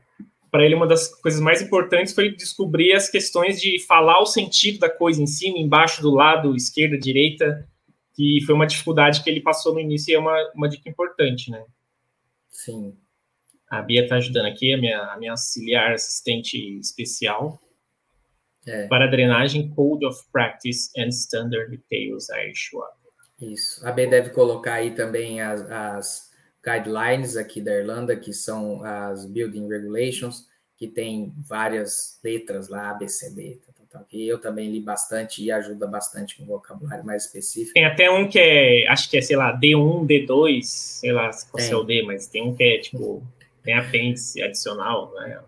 Para ele, uma das coisas mais importantes foi descobrir as questões de falar o sentido da coisa em cima, embaixo, do lado, esquerda, direita, que foi uma dificuldade que ele passou no início e é uma, uma dica importante, né? Sim. A Bia está ajudando aqui, a minha, a minha auxiliar assistente especial. É. Para drenagem, Code of Practice and Standard Details, a. Isso. A B deve colocar aí também as, as guidelines aqui da Irlanda, que são as Building Regulations, que tem várias letras lá, A, B, C, D, que eu também li bastante e ajuda bastante com vocabulário mais específico. Tem até um que é, acho que é, sei lá, D1, D2, sei lá qual é o D, mas tem um que é tipo tem apêndice adicional, né?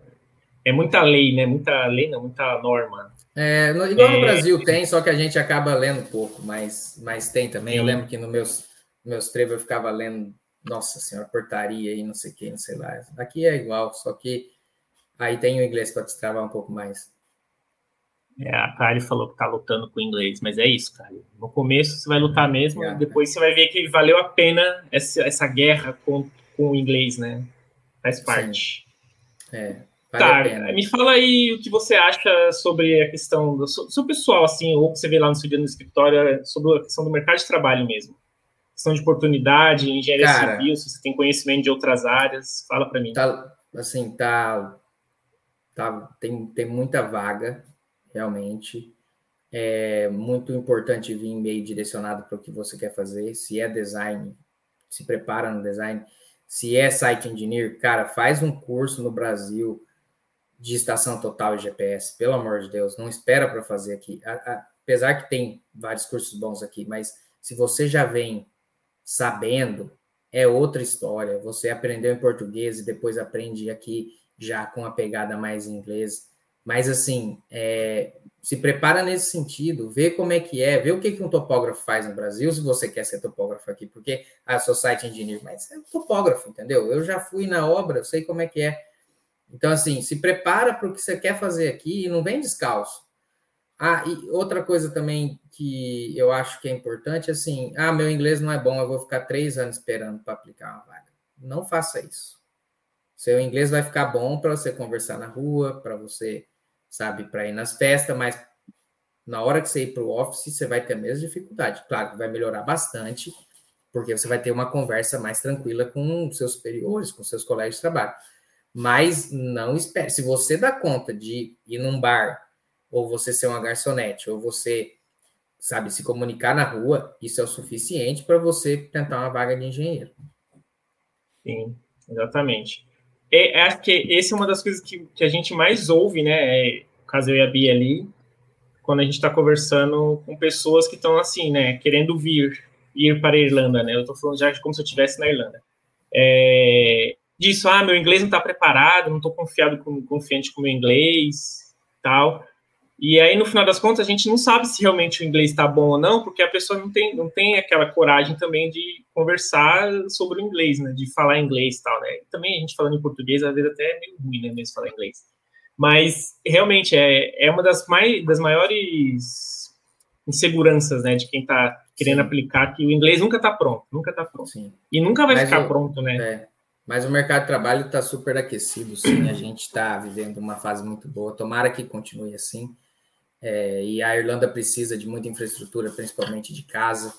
É muita lei, né? Muita lei, não, muita norma. É, no, igual no é, Brasil tem, só que a gente acaba lendo pouco, mas, mas tem também. Sim. Eu lembro que nos meus, meus trevos eu ficava lendo, nossa senhora, portaria e não sei o que, não sei lá. Aqui é igual, só que aí tem o inglês para destravar um pouco mais. É, a Kari falou que tá lutando com o inglês, mas é isso, Kari. No começo você vai lutar mesmo, e depois você vai ver que valeu a pena essa, essa guerra com, com o inglês, né? Faz parte. Sim. É. Vale tá, me fala aí o que você acha sobre a questão do seu pessoal, assim, ou que você vê lá no seu dia no escritório, sobre a questão do mercado de trabalho mesmo. Questão de oportunidade, engenharia Cara, civil, se você tem conhecimento de outras áreas, fala para mim. Tá, assim, tá, tá tem, tem muita vaga, realmente. É muito importante vir meio direcionado para o que você quer fazer. Se é design, se prepara no design se é site engineer, cara, faz um curso no Brasil de estação total e GPS, pelo amor de Deus, não espera para fazer aqui. A, a, apesar que tem vários cursos bons aqui, mas se você já vem sabendo, é outra história. Você aprendeu em português e depois aprende aqui já com a pegada mais em inglês. Mas assim, é, se prepara nesse sentido, vê como é que é, vê o que, que um topógrafo faz no Brasil, se você quer ser topógrafo aqui, porque, ah, sou site engineer, mas é topógrafo, entendeu? Eu já fui na obra, eu sei como é que é. Então, assim, se prepara para o que você quer fazer aqui e não vem descalço. Ah, e outra coisa também que eu acho que é importante, assim, ah, meu inglês não é bom, eu vou ficar três anos esperando para aplicar uma vaga. Não faça isso. Seu inglês vai ficar bom para você conversar na rua, para você, sabe, para ir nas festas, mas na hora que você ir para o office, você vai ter a mesma dificuldade. Claro que vai melhorar bastante, porque você vai ter uma conversa mais tranquila com seus superiores, com seus colegas de trabalho. Mas não espere. Se você dá conta de ir num bar, ou você ser uma garçonete, ou você, sabe, se comunicar na rua, isso é o suficiente para você tentar uma vaga de engenheiro. Sim, exatamente. É, acho que essa é uma das coisas que, que a gente mais ouve, né? É, caso eu e a Bia ali, quando a gente está conversando com pessoas que estão assim, né, querendo vir, ir para a Irlanda, né? Eu estou falando já como se eu estivesse na Irlanda. É, disso, ah, meu inglês não está preparado, não estou confiado, com, confiante com o meu inglês, tal. E aí, no final das contas, a gente não sabe se realmente o inglês está bom ou não, porque a pessoa não tem, não tem aquela coragem também de conversar sobre o inglês, né? De falar inglês e tal, né? Também a gente falando em português, às vezes até é meio ruim, né? Mesmo falar inglês. Mas realmente é, é uma das, mais, das maiores inseguranças, né, de quem está querendo Sim. aplicar, que o inglês nunca está pronto, nunca está pronto. Sim. E nunca vai Mas ficar o, pronto, né? É. Mas o mercado de trabalho está super aquecido, sim. A gente está vivendo uma fase muito boa. Tomara que continue assim. É, e a Irlanda precisa de muita infraestrutura, principalmente de casa.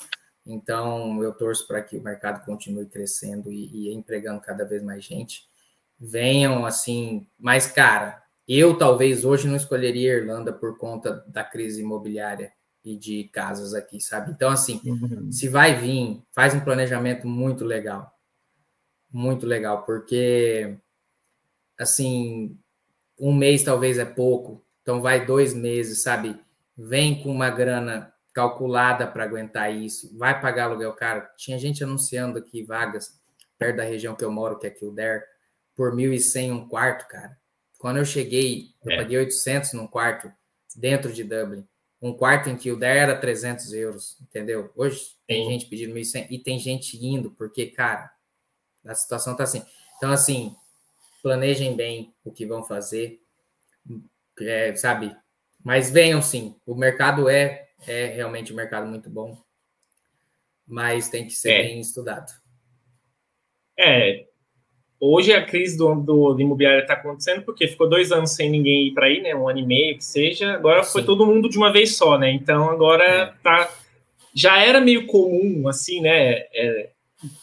Então, eu torço para que o mercado continue crescendo e, e empregando cada vez mais gente. Venham, assim, mais cara, eu talvez hoje não escolheria Irlanda por conta da crise imobiliária e de casas aqui, sabe? Então, assim, uhum. se vai vir, faz um planejamento muito legal. Muito legal, porque, assim, um mês talvez é pouco, então vai dois meses, sabe? Vem com uma grana calculada para aguentar isso, vai pagar aluguel caro. Tinha gente anunciando aqui vagas perto da região que eu moro, que é Kildare, por 1.100 um quarto, cara. Quando eu cheguei, eu é. paguei 800 num quarto dentro de Dublin. Um quarto em Kildare era 300 euros, entendeu? Hoje tem gente pedindo 1.100 e tem gente indo, porque, cara, a situação tá assim. Então, assim, planejem bem o que vão fazer, é, sabe? Mas venham sim. O mercado é, é realmente um mercado muito bom, mas tem que ser é. bem estudado. É, Hoje a crise do, do, do imobiliário está acontecendo porque ficou dois anos sem ninguém ir para aí, né? Um ano e meio que seja. Agora Sim. foi todo mundo de uma vez só, né? Então agora é. tá. Já era meio comum, assim, né? É,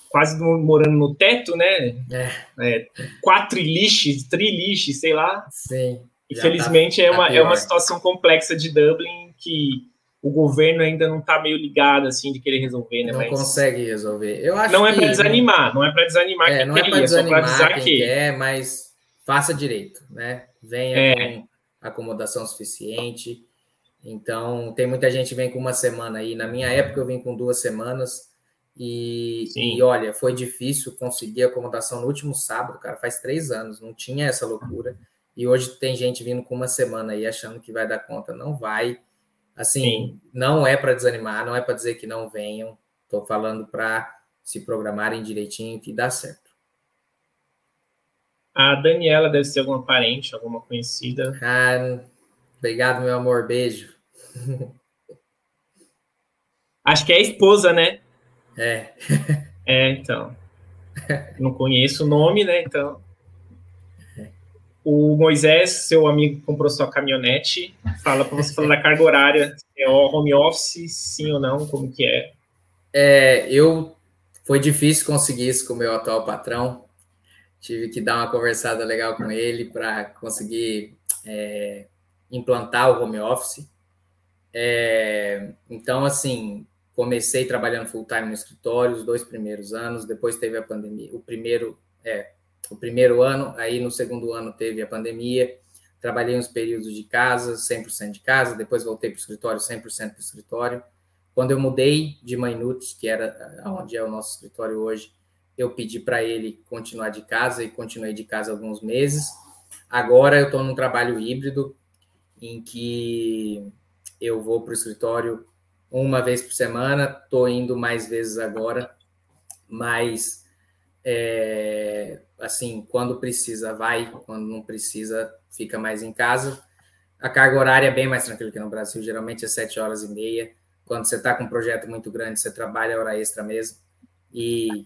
quase morando no teto, né? É. É, quatro lixes, trilixes, sei lá. Sim. Infelizmente tá, é, uma, tá é uma situação complexa de Dublin que o governo ainda não está meio ligado assim de querer resolver, né? Não Mas consegue resolver. Eu acho não é para desanimar, não é para desanimar é, não é para desanimar é só quem que quer, mas faça direito, né? Venha é. com acomodação suficiente. Então, tem muita gente que vem com uma semana aí. Na minha época, eu vim com duas semanas. E, e, olha, foi difícil conseguir acomodação no último sábado, cara. Faz três anos, não tinha essa loucura. E hoje tem gente vindo com uma semana aí achando que vai dar conta. Não vai. Assim, Sim. não é para desanimar, não é para dizer que não venham. Estou falando para se programarem direitinho que dá certo. A Daniela deve ser alguma parente, alguma conhecida. Ah, obrigado, meu amor. Beijo. Acho que é a esposa, né? É. É, então. Não conheço o nome, né? Então. O Moisés, seu amigo, comprou sua caminhonete. Fala para você falar da carga horária. É home office, sim ou não? Como que é? É, eu foi difícil conseguir isso com o meu atual patrão. Tive que dar uma conversada legal com ele para conseguir é, implantar o home office. É, então, assim, comecei trabalhando full time no escritório os dois primeiros anos. Depois teve a pandemia. O primeiro, é, o primeiro ano, aí no segundo ano teve a pandemia, trabalhei uns períodos de casa, 100% de casa, depois voltei para o escritório, 100% para o escritório. Quando eu mudei de Mainuts, que era onde é o nosso escritório hoje, eu pedi para ele continuar de casa e continuei de casa alguns meses. Agora eu estou num trabalho híbrido, em que eu vou para o escritório uma vez por semana, estou indo mais vezes agora, mas é, assim, quando precisa, vai, quando não precisa, fica mais em casa. A carga horária é bem mais tranquila que no Brasil, geralmente é sete horas e meia. Quando você está com um projeto muito grande, você trabalha hora extra mesmo. E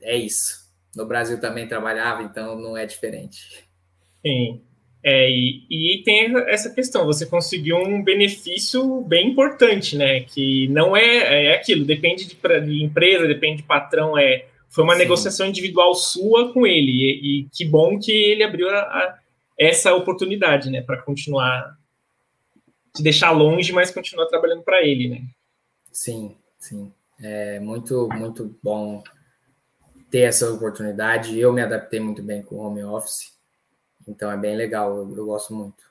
é isso. no Brasil também trabalhava, então não é diferente. Sim. É, e, e, tem essa questão, você conseguiu um benefício bem importante, né? Que não é, é aquilo, depende de, de empresa, depende de patrão, é foi uma Sim. negociação individual sua com ele, e, e que bom que ele abriu a, a, essa oportunidade, né, para continuar te deixar longe, mas continuar trabalhando para ele, né? Sim, sim, é muito muito bom ter essa oportunidade. Eu me adaptei muito bem com o home office então é bem legal, eu, eu gosto muito.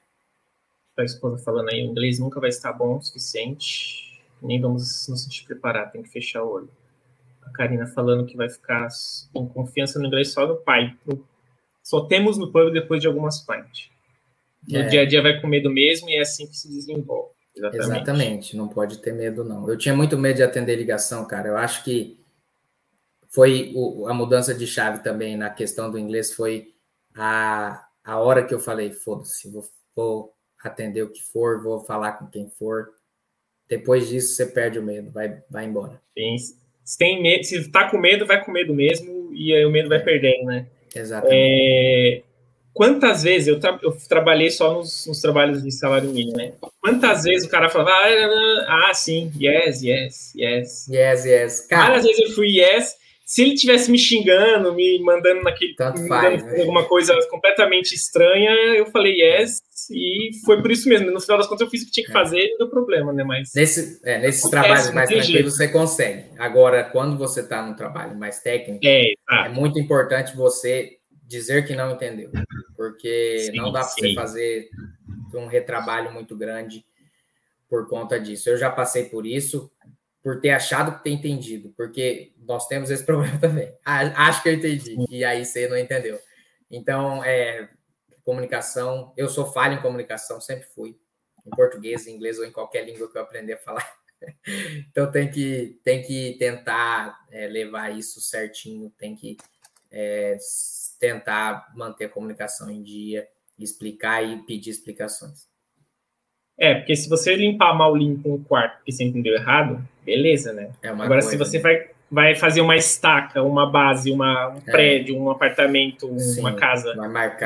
A esposa falando aí, o inglês nunca vai estar bom o suficiente, nem vamos nos sentir preparar, tem que fechar o olho. Karina falando que vai ficar com confiança no inglês só no pai. Só temos no pub depois de algumas pints. No é. dia a dia vai com medo mesmo e é assim que se desenvolve. Exatamente. Exatamente, não pode ter medo, não. Eu tinha muito medo de atender ligação, cara. Eu acho que foi o, a mudança de chave também na questão do inglês foi a, a hora que eu falei, foda-se, vou, vou, atender o que for, vou falar com quem for. Depois disso, você perde o medo, vai, vai embora. Sim. Se tem medo, se tá com medo, vai com medo mesmo, e aí o medo vai perdendo, né? Exatamente. É, quantas vezes eu, tra eu trabalhei só nos, nos, trabalhos de salário mínimo, né? Quantas vezes o cara falava, ah, ah sim, yes, yes, yes. Yes, yes. Cara, Várias vezes eu fui yes, se ele tivesse me xingando, me mandando naquele me faz, né? alguma coisa completamente estranha, eu falei yes, e foi por isso mesmo. No final das contas, eu fiz o que tinha que é. fazer, não deu problema, né? Mas Nesse, é, nesses trabalhos mais tranquilos você consegue. Agora, quando você está num trabalho mais técnico, é, é, muito importante você dizer que não entendeu, porque sim, não dá para você fazer um retrabalho muito grande por conta disso. Eu já passei por isso por ter achado que tem entendido, porque nós temos esse problema também. Acho que eu entendi, e aí você não entendeu. Então, é, comunicação, eu sou falho em comunicação, sempre fui, em português, em inglês ou em qualquer língua que eu aprender a falar. Então, tem que, tem que tentar é, levar isso certinho, tem que é, tentar manter a comunicação em dia, explicar e pedir explicações. É, porque se você limpar mal limpo um quarto porque você entendeu errado, beleza, né? É Agora, coisa, se você né? vai, vai fazer uma estaca, uma base, uma, um é. prédio, um apartamento, Sim, uma casa,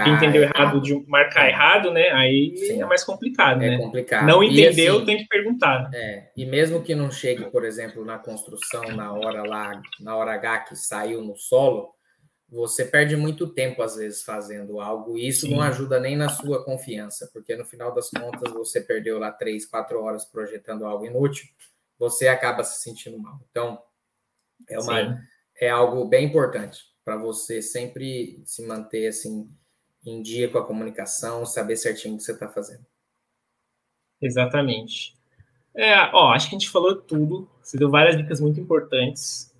que entendeu errado, de marcar é. errado, né? Aí Sim. é mais complicado, é né? complicado. Não entendeu, assim, tem que perguntar. É, e mesmo que não chegue, por exemplo, na construção, na hora lá, na hora H que saiu no solo, você perde muito tempo, às vezes, fazendo algo, e isso Sim. não ajuda nem na sua confiança, porque no final das contas você perdeu lá três, quatro horas projetando algo inútil, você acaba se sentindo mal. Então, é, uma, é algo bem importante para você sempre se manter assim em dia com a comunicação, saber certinho o que você está fazendo. Exatamente. É, ó, acho que a gente falou tudo, você deu várias dicas muito importantes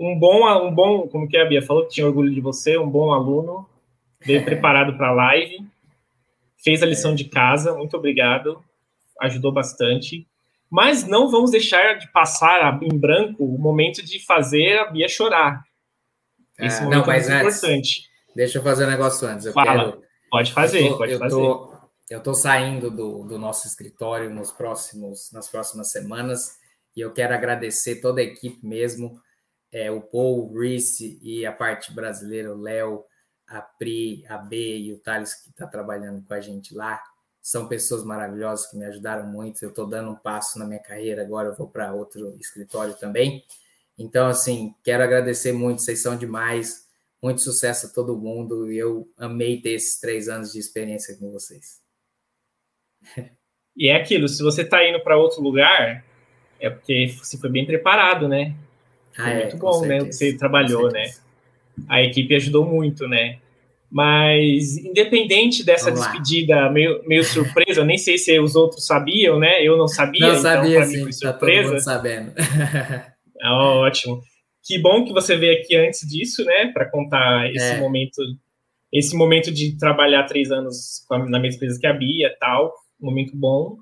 um bom, um bom, como que a Bia falou que tinha orgulho de você, um bom aluno, veio é. preparado para a live, fez a lição de casa, muito obrigado, ajudou bastante. Mas não vamos deixar de passar em branco o momento de fazer a Bia chorar. Esse é, momento não, mas é antes, importante. Deixa eu fazer um negócio antes. Eu Fala, quero, pode fazer, tô, pode eu fazer. Tô, eu estou saindo do, do nosso escritório nos próximos, nas próximas semanas e eu quero agradecer toda a equipe mesmo é, o Paul, o Reese e a parte brasileira, o Léo, a Pri, a B e o Thales, que está trabalhando com a gente lá. São pessoas maravilhosas que me ajudaram muito. Eu estou dando um passo na minha carreira, agora eu vou para outro escritório também. Então, assim, quero agradecer muito, vocês são demais. Muito sucesso a todo mundo. E eu amei ter esses três anos de experiência com vocês. E é aquilo, se você está indo para outro lugar, é porque você foi bem preparado, né? Ah, é, muito bom, né? Você trabalhou, né? A equipe ajudou muito, né? Mas, independente dessa despedida meio, meio surpresa, eu nem sei se os outros sabiam, né? Eu não sabia, não então sabia, para mim foi surpresa. Tá mundo sabendo. ah, ótimo. Que bom que você veio aqui antes disso, né? Para contar esse é. momento, esse momento de trabalhar três anos na mesma empresa que a Bia, tal, um momento bom.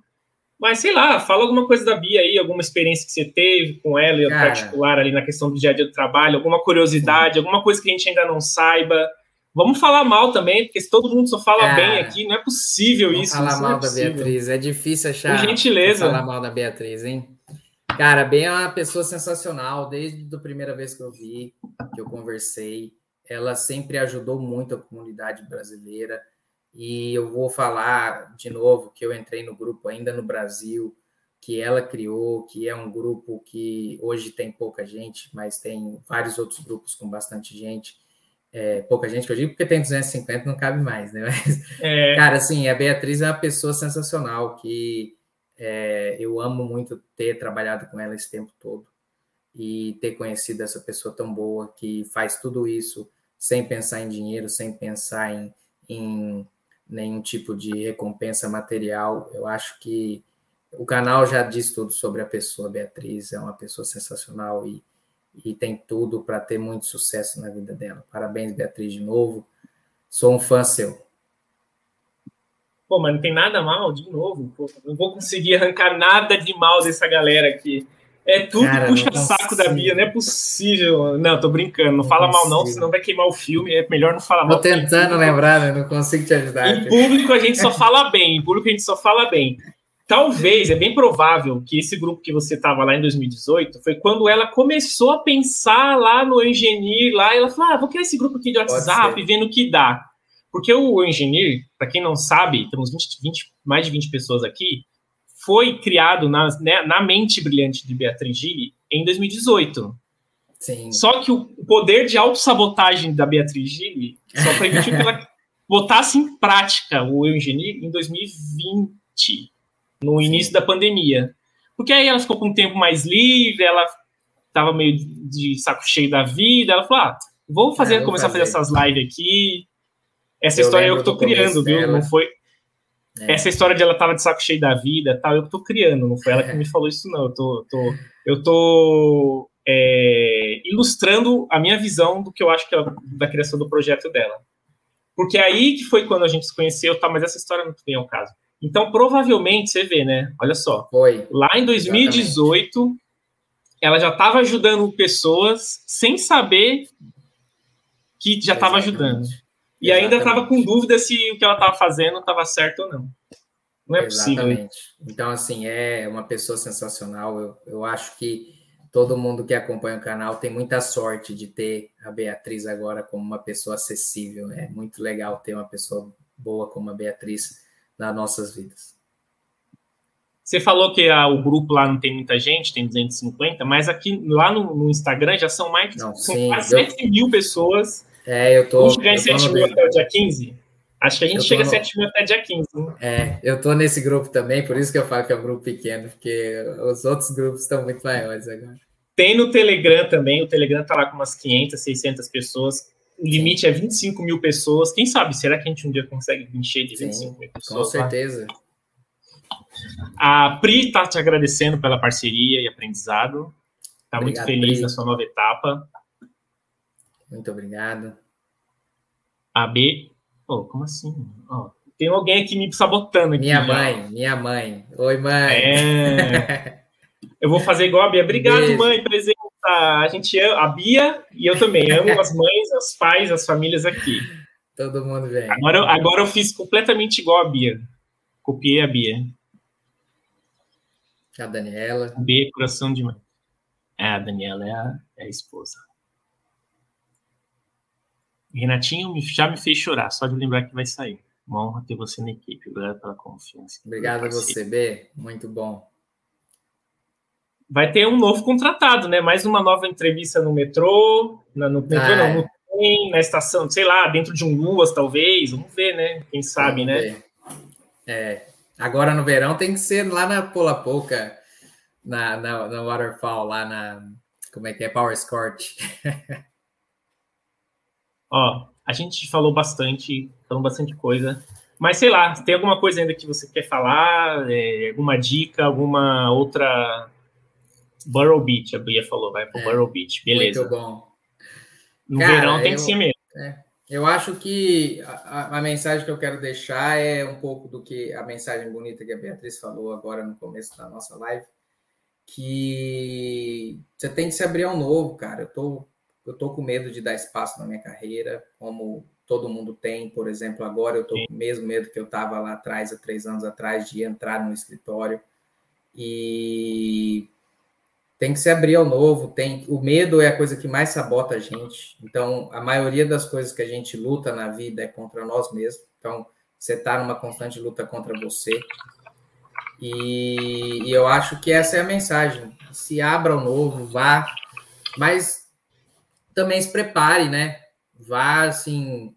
Mas sei lá, fala alguma coisa da Bia aí, alguma experiência que você teve com ela em particular ali na questão do dia a dia do trabalho, alguma curiosidade, sim. alguma coisa que a gente ainda não saiba. Vamos falar mal também, porque se todo mundo só fala bem aqui, não é possível isso. Falar isso mal é da Beatriz, é difícil achar. Por gentileza. Falar mal da Beatriz, hein? Cara, bem é uma pessoa sensacional, desde a primeira vez que eu vi, que eu conversei. ela sempre ajudou muito a comunidade brasileira. E eu vou falar de novo que eu entrei no grupo ainda no Brasil, que ela criou, que é um grupo que hoje tem pouca gente, mas tem vários outros grupos com bastante gente. É, pouca gente que eu digo, porque tem 250, não cabe mais, né? Mas, é. cara, assim, a Beatriz é uma pessoa sensacional, que é, eu amo muito ter trabalhado com ela esse tempo todo e ter conhecido essa pessoa tão boa que faz tudo isso sem pensar em dinheiro, sem pensar em, em nenhum tipo de recompensa material. Eu acho que o canal já diz tudo sobre a pessoa Beatriz, é uma pessoa sensacional e e tem tudo para ter muito sucesso na vida dela. Parabéns, Beatriz, de novo. Sou um fã seu. Pô, mas não tem nada mal, de novo. Pô, não vou conseguir arrancar nada de mal dessa galera aqui. É tudo puxa-saco da Bia, não é possível. Não, tô brincando, não, não fala consigo. mal não, senão vai queimar o filme, é melhor não falar tô mal. Tô tentando lembrar, né? não consigo te ajudar. Em público a gente só fala bem, em público a gente só fala bem talvez, é bem provável que esse grupo que você estava lá em 2018 foi quando ela começou a pensar lá no Engineer, lá, ela falou, ah, vou criar esse grupo aqui de WhatsApp, vendo o que dá. Porque o Engineer, para quem não sabe, temos 20, 20, mais de 20 pessoas aqui, foi criado na, né, na mente brilhante de Beatriz Gili em 2018. Sim. Só que o poder de autossabotagem da Beatriz Gili só permitiu que ela botasse em prática o Engineer em 2020 no início da pandemia. Porque aí ela ficou com um tempo mais livre, ela estava meio de saco cheio da vida, ela falou: ah, vou fazer, é, começar fazer. a fazer essas lives aqui. Essa eu história eu que tô criando, viu? Não foi. É. Essa história de ela tava de saco cheio da vida, tal, eu tô criando, não foi ela que me falou isso, não. Eu tô, tô eu tô é, ilustrando a minha visão do que eu acho que é da criação do projeto dela. Porque aí que foi quando a gente se conheceu, tá, mas essa história não vem ao caso. Então, provavelmente, você vê, né? Olha só. Foi. Lá em 2018, Exatamente. ela já estava ajudando pessoas sem saber que já estava ajudando. E Exatamente. ainda estava com dúvida se o que ela estava fazendo estava certo ou não. Não é Exatamente. possível. Então, assim, é uma pessoa sensacional. Eu, eu acho que todo mundo que acompanha o canal tem muita sorte de ter a Beatriz agora como uma pessoa acessível. É muito legal ter uma pessoa boa como a Beatriz nas nossas vidas. Você falou que o grupo lá não tem muita gente, tem 250, mas aqui lá no, no Instagram já são mais sim, quase eu... 7 mil pessoas. É, eu tô. Vamos chegar em 7 mil até o dia 15? Acho que a gente chega no... a 7 mil até dia 15. Né? É, eu tô nesse grupo também, por isso que eu falo que é um grupo pequeno, porque os outros grupos estão muito maiores agora. Tem no Telegram também, o Telegram tá lá com umas 500, 600 pessoas o limite é 25 mil pessoas. Quem sabe? Será que a gente um dia consegue encher de 25 Sim, mil pessoas? Com certeza. A Pri está te agradecendo pela parceria e aprendizado. Está muito feliz Pri. na sua nova etapa. Muito obrigado. A B. Oh, como assim? Oh, tem alguém aqui me sabotando. Aqui, minha mãe, minha mãe. Oi, mãe. É... Eu vou fazer igual a Bia. Obrigado, Beijo. mãe, presente a, gente ama, a Bia e eu também amo as mães, os pais, as famílias aqui. Todo mundo vem. Agora, agora eu fiz completamente igual a Bia. Copiei a Bia. A Daniela. B, coração de mãe. É, a Daniela é a, é a esposa. Renatinho já me fez chorar, só de lembrar que vai sair. Uma honra ter você na equipe. Obrigado pela confiança. Obrigado a você, B. Muito bom vai ter um novo contratado, né? Mais uma nova entrevista no metrô, na, no metrô ah, não, no trem, na estação, sei lá, dentro de um Luas, talvez. Vamos ver, né? Quem sabe, né? Ver. É. Agora no verão tem que ser lá na Pola Pouca, na, na, na Waterfall, lá na. Como é que é? Power Scorch. Ó, a gente falou bastante, falou bastante coisa. Mas sei lá, tem alguma coisa ainda que você quer falar? É, alguma dica, alguma outra Burrow Beach, a Bia falou, vai pro é, Burrow Beach, beleza. Muito bom. No Cara, verão tem eu, que ser mesmo. É, eu acho que a, a, mensagem que eu quero deixar é um pouco do que a mensagem bonita que a Beatriz falou agora no começo da nossa live, que você tem que se abrir ao novo, cara. Eu tô, eu tô com medo de dar espaço na minha carreira, como todo mundo tem, por exemplo, agora eu tô com o mesmo medo que eu tava lá atrás, há três anos atrás, de entrar no escritório. E tem que se abrir ao novo, tem o medo é a coisa que mais sabota a gente. Então, a maioria das coisas que a gente luta na vida é contra nós mesmos. Então, você está numa constante luta contra você. E, e, eu acho que essa é a mensagem. Se abra ao novo, vá, mas também se prepare, né? Vá assim,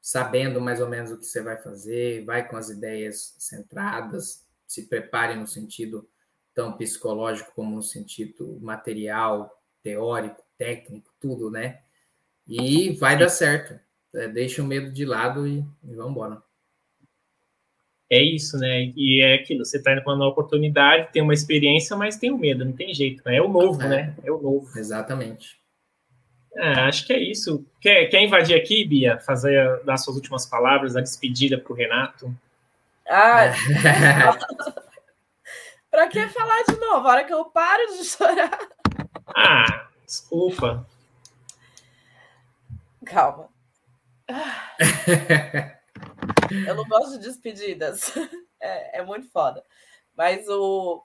sabendo mais ou menos o que você vai fazer, vai com as ideias centradas, se prepare no sentido tão psicológico como no sentido material, teórico, técnico, tudo, né? E vai dar certo. É, deixa o medo de lado e, e vamos embora. É isso, né? E é aquilo, você está indo com uma oportunidade, tem uma experiência, mas tem o medo, não tem jeito, né? É o novo, é. né? É o novo. Exatamente. É, acho que é isso. Quer, quer invadir aqui, Bia? Fazer, dar suas últimas palavras, a despedida para o Renato? Ah, Pra que falar de novo? A hora que eu paro de chorar. Ah, desculpa. Calma. Eu não gosto de despedidas. É, é muito foda. Mas o.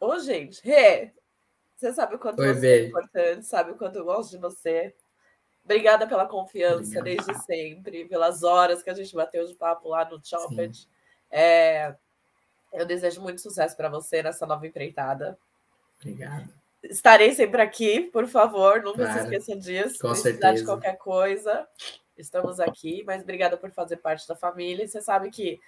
Ô, gente, Rê, você sabe o quanto Oi, você é importante, sabe o quanto eu gosto de você. Obrigada pela confiança Obrigado. desde sempre, pelas horas que a gente bateu de papo lá no Chopped. É, eu desejo muito sucesso para você nessa nova empreitada. Obrigado. Estarei sempre aqui, por favor, nunca claro, se esqueça disso. Com certeza. de qualquer coisa, estamos aqui, mas obrigada por fazer parte da família. E você sabe que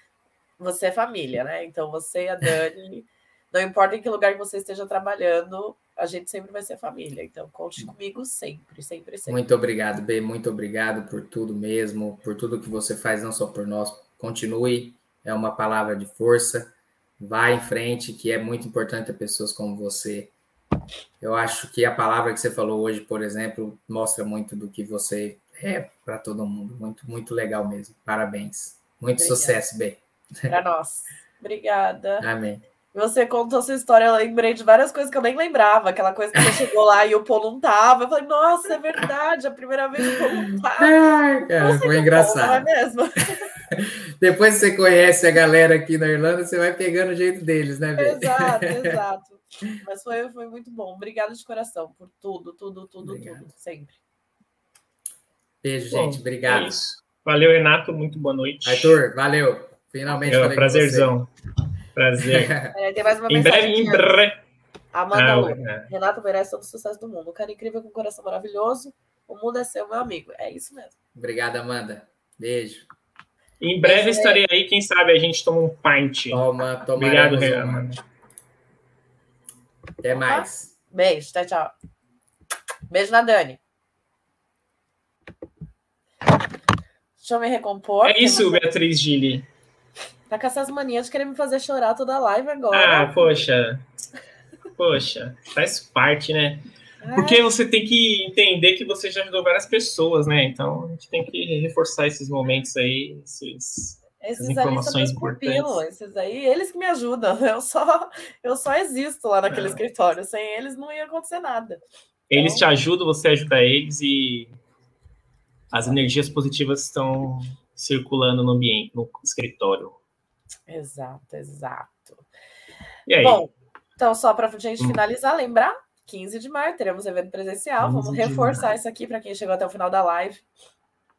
você é família, né? Então você e a Dani, não importa em que lugar que você esteja trabalhando, a gente sempre vai ser família. Então conte comigo sempre, sempre, sempre. Muito obrigado, B. Muito obrigado por tudo mesmo, por tudo que você faz, não só por nós. Continue, é uma palavra de força vá em frente, que é muito importante ter pessoas como você. Eu acho que a palavra que você falou hoje, por exemplo, mostra muito do que você é para todo mundo. Muito, muito legal mesmo. Parabéns. Muito Obrigada. sucesso, B. Para nós. Obrigada. Amém. Você contou sua história, eu lembrei de várias coisas que eu nem lembrava. Aquela coisa que você chegou lá e o Paul não tava. Eu falei, nossa, é verdade, a primeira vez que o Paul não tava. Ai, cara, foi engraçado. Bom, não é mesmo? Depois que você conhece a galera aqui na Irlanda, você vai pegando o jeito deles, né, Bê? Exato, exato. Mas foi, foi muito bom. Obrigada de coração por tudo, tudo, tudo, Obrigado. tudo, sempre. Beijo, gente. Obrigado. É valeu, Renato. Muito boa noite. Arthur, valeu. Finalmente. É, prazerzão. Prazer. É, tem mais uma em breve, em breve. Amanda ah, Lu. É. Renato merece todo o sucesso do mundo. Um cara incrível com um coração maravilhoso. O mundo é seu, meu amigo. É isso mesmo. Obrigada, Amanda. Beijo. Em breve Beijo, estarei aí. Quem sabe a gente toma um pint. Toma, toma. Obrigado, Renato. Até mais. Beijo, tchau, tchau. Beijo na Dani. Deixa eu me recompor. É isso, Beatriz Gili. Tá com essas manias de querer me fazer chorar toda a live agora. Ah, poxa. Poxa, faz parte, né? Porque você tem que entender que você já ajudou várias pessoas, né? Então a gente tem que reforçar esses momentos aí, esses, esses informações importantes. Pupilo, esses aí, eles que me ajudam. Eu só, eu só existo lá naquele ah. escritório. Sem eles não ia acontecer nada. Eles então... te ajudam, você ajuda eles e as energias positivas estão circulando no ambiente, no escritório. Exato, exato. Bom, então, só para a gente hum. finalizar, lembrar, 15 de maio teremos evento presencial. Vamos reforçar isso aqui para quem chegou até o final da live.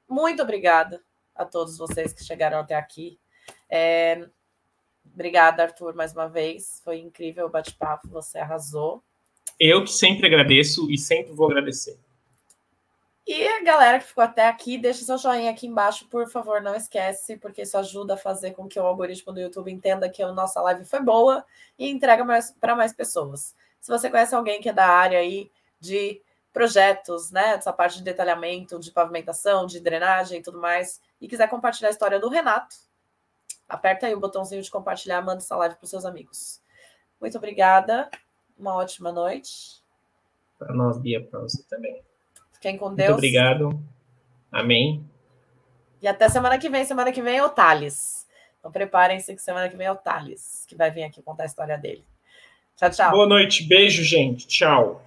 Muito obrigada a todos vocês que chegaram até aqui. É... Obrigada, Arthur, mais uma vez. Foi incrível o bate-papo, você arrasou. Eu que sempre agradeço e sempre vou agradecer. E a galera que ficou até aqui, deixa seu joinha aqui embaixo, por favor, não esquece, porque isso ajuda a fazer com que o algoritmo do YouTube entenda que a nossa live foi boa e entrega para mais pessoas. Se você conhece alguém que é da área aí de projetos, né, dessa parte de detalhamento, de pavimentação, de drenagem e tudo mais, e quiser compartilhar a história do Renato, aperta aí o botãozinho de compartilhar, manda essa live para seus amigos. Muito obrigada, uma ótima noite. Para nós, Bia, para você também. Fiquem com Deus. Muito obrigado. Amém. E até semana que vem. Semana que vem é o Thales. Então preparem-se que semana que vem é o Thales, que vai vir aqui contar a história dele. Tchau, tchau. Boa noite. Beijo, gente. Tchau.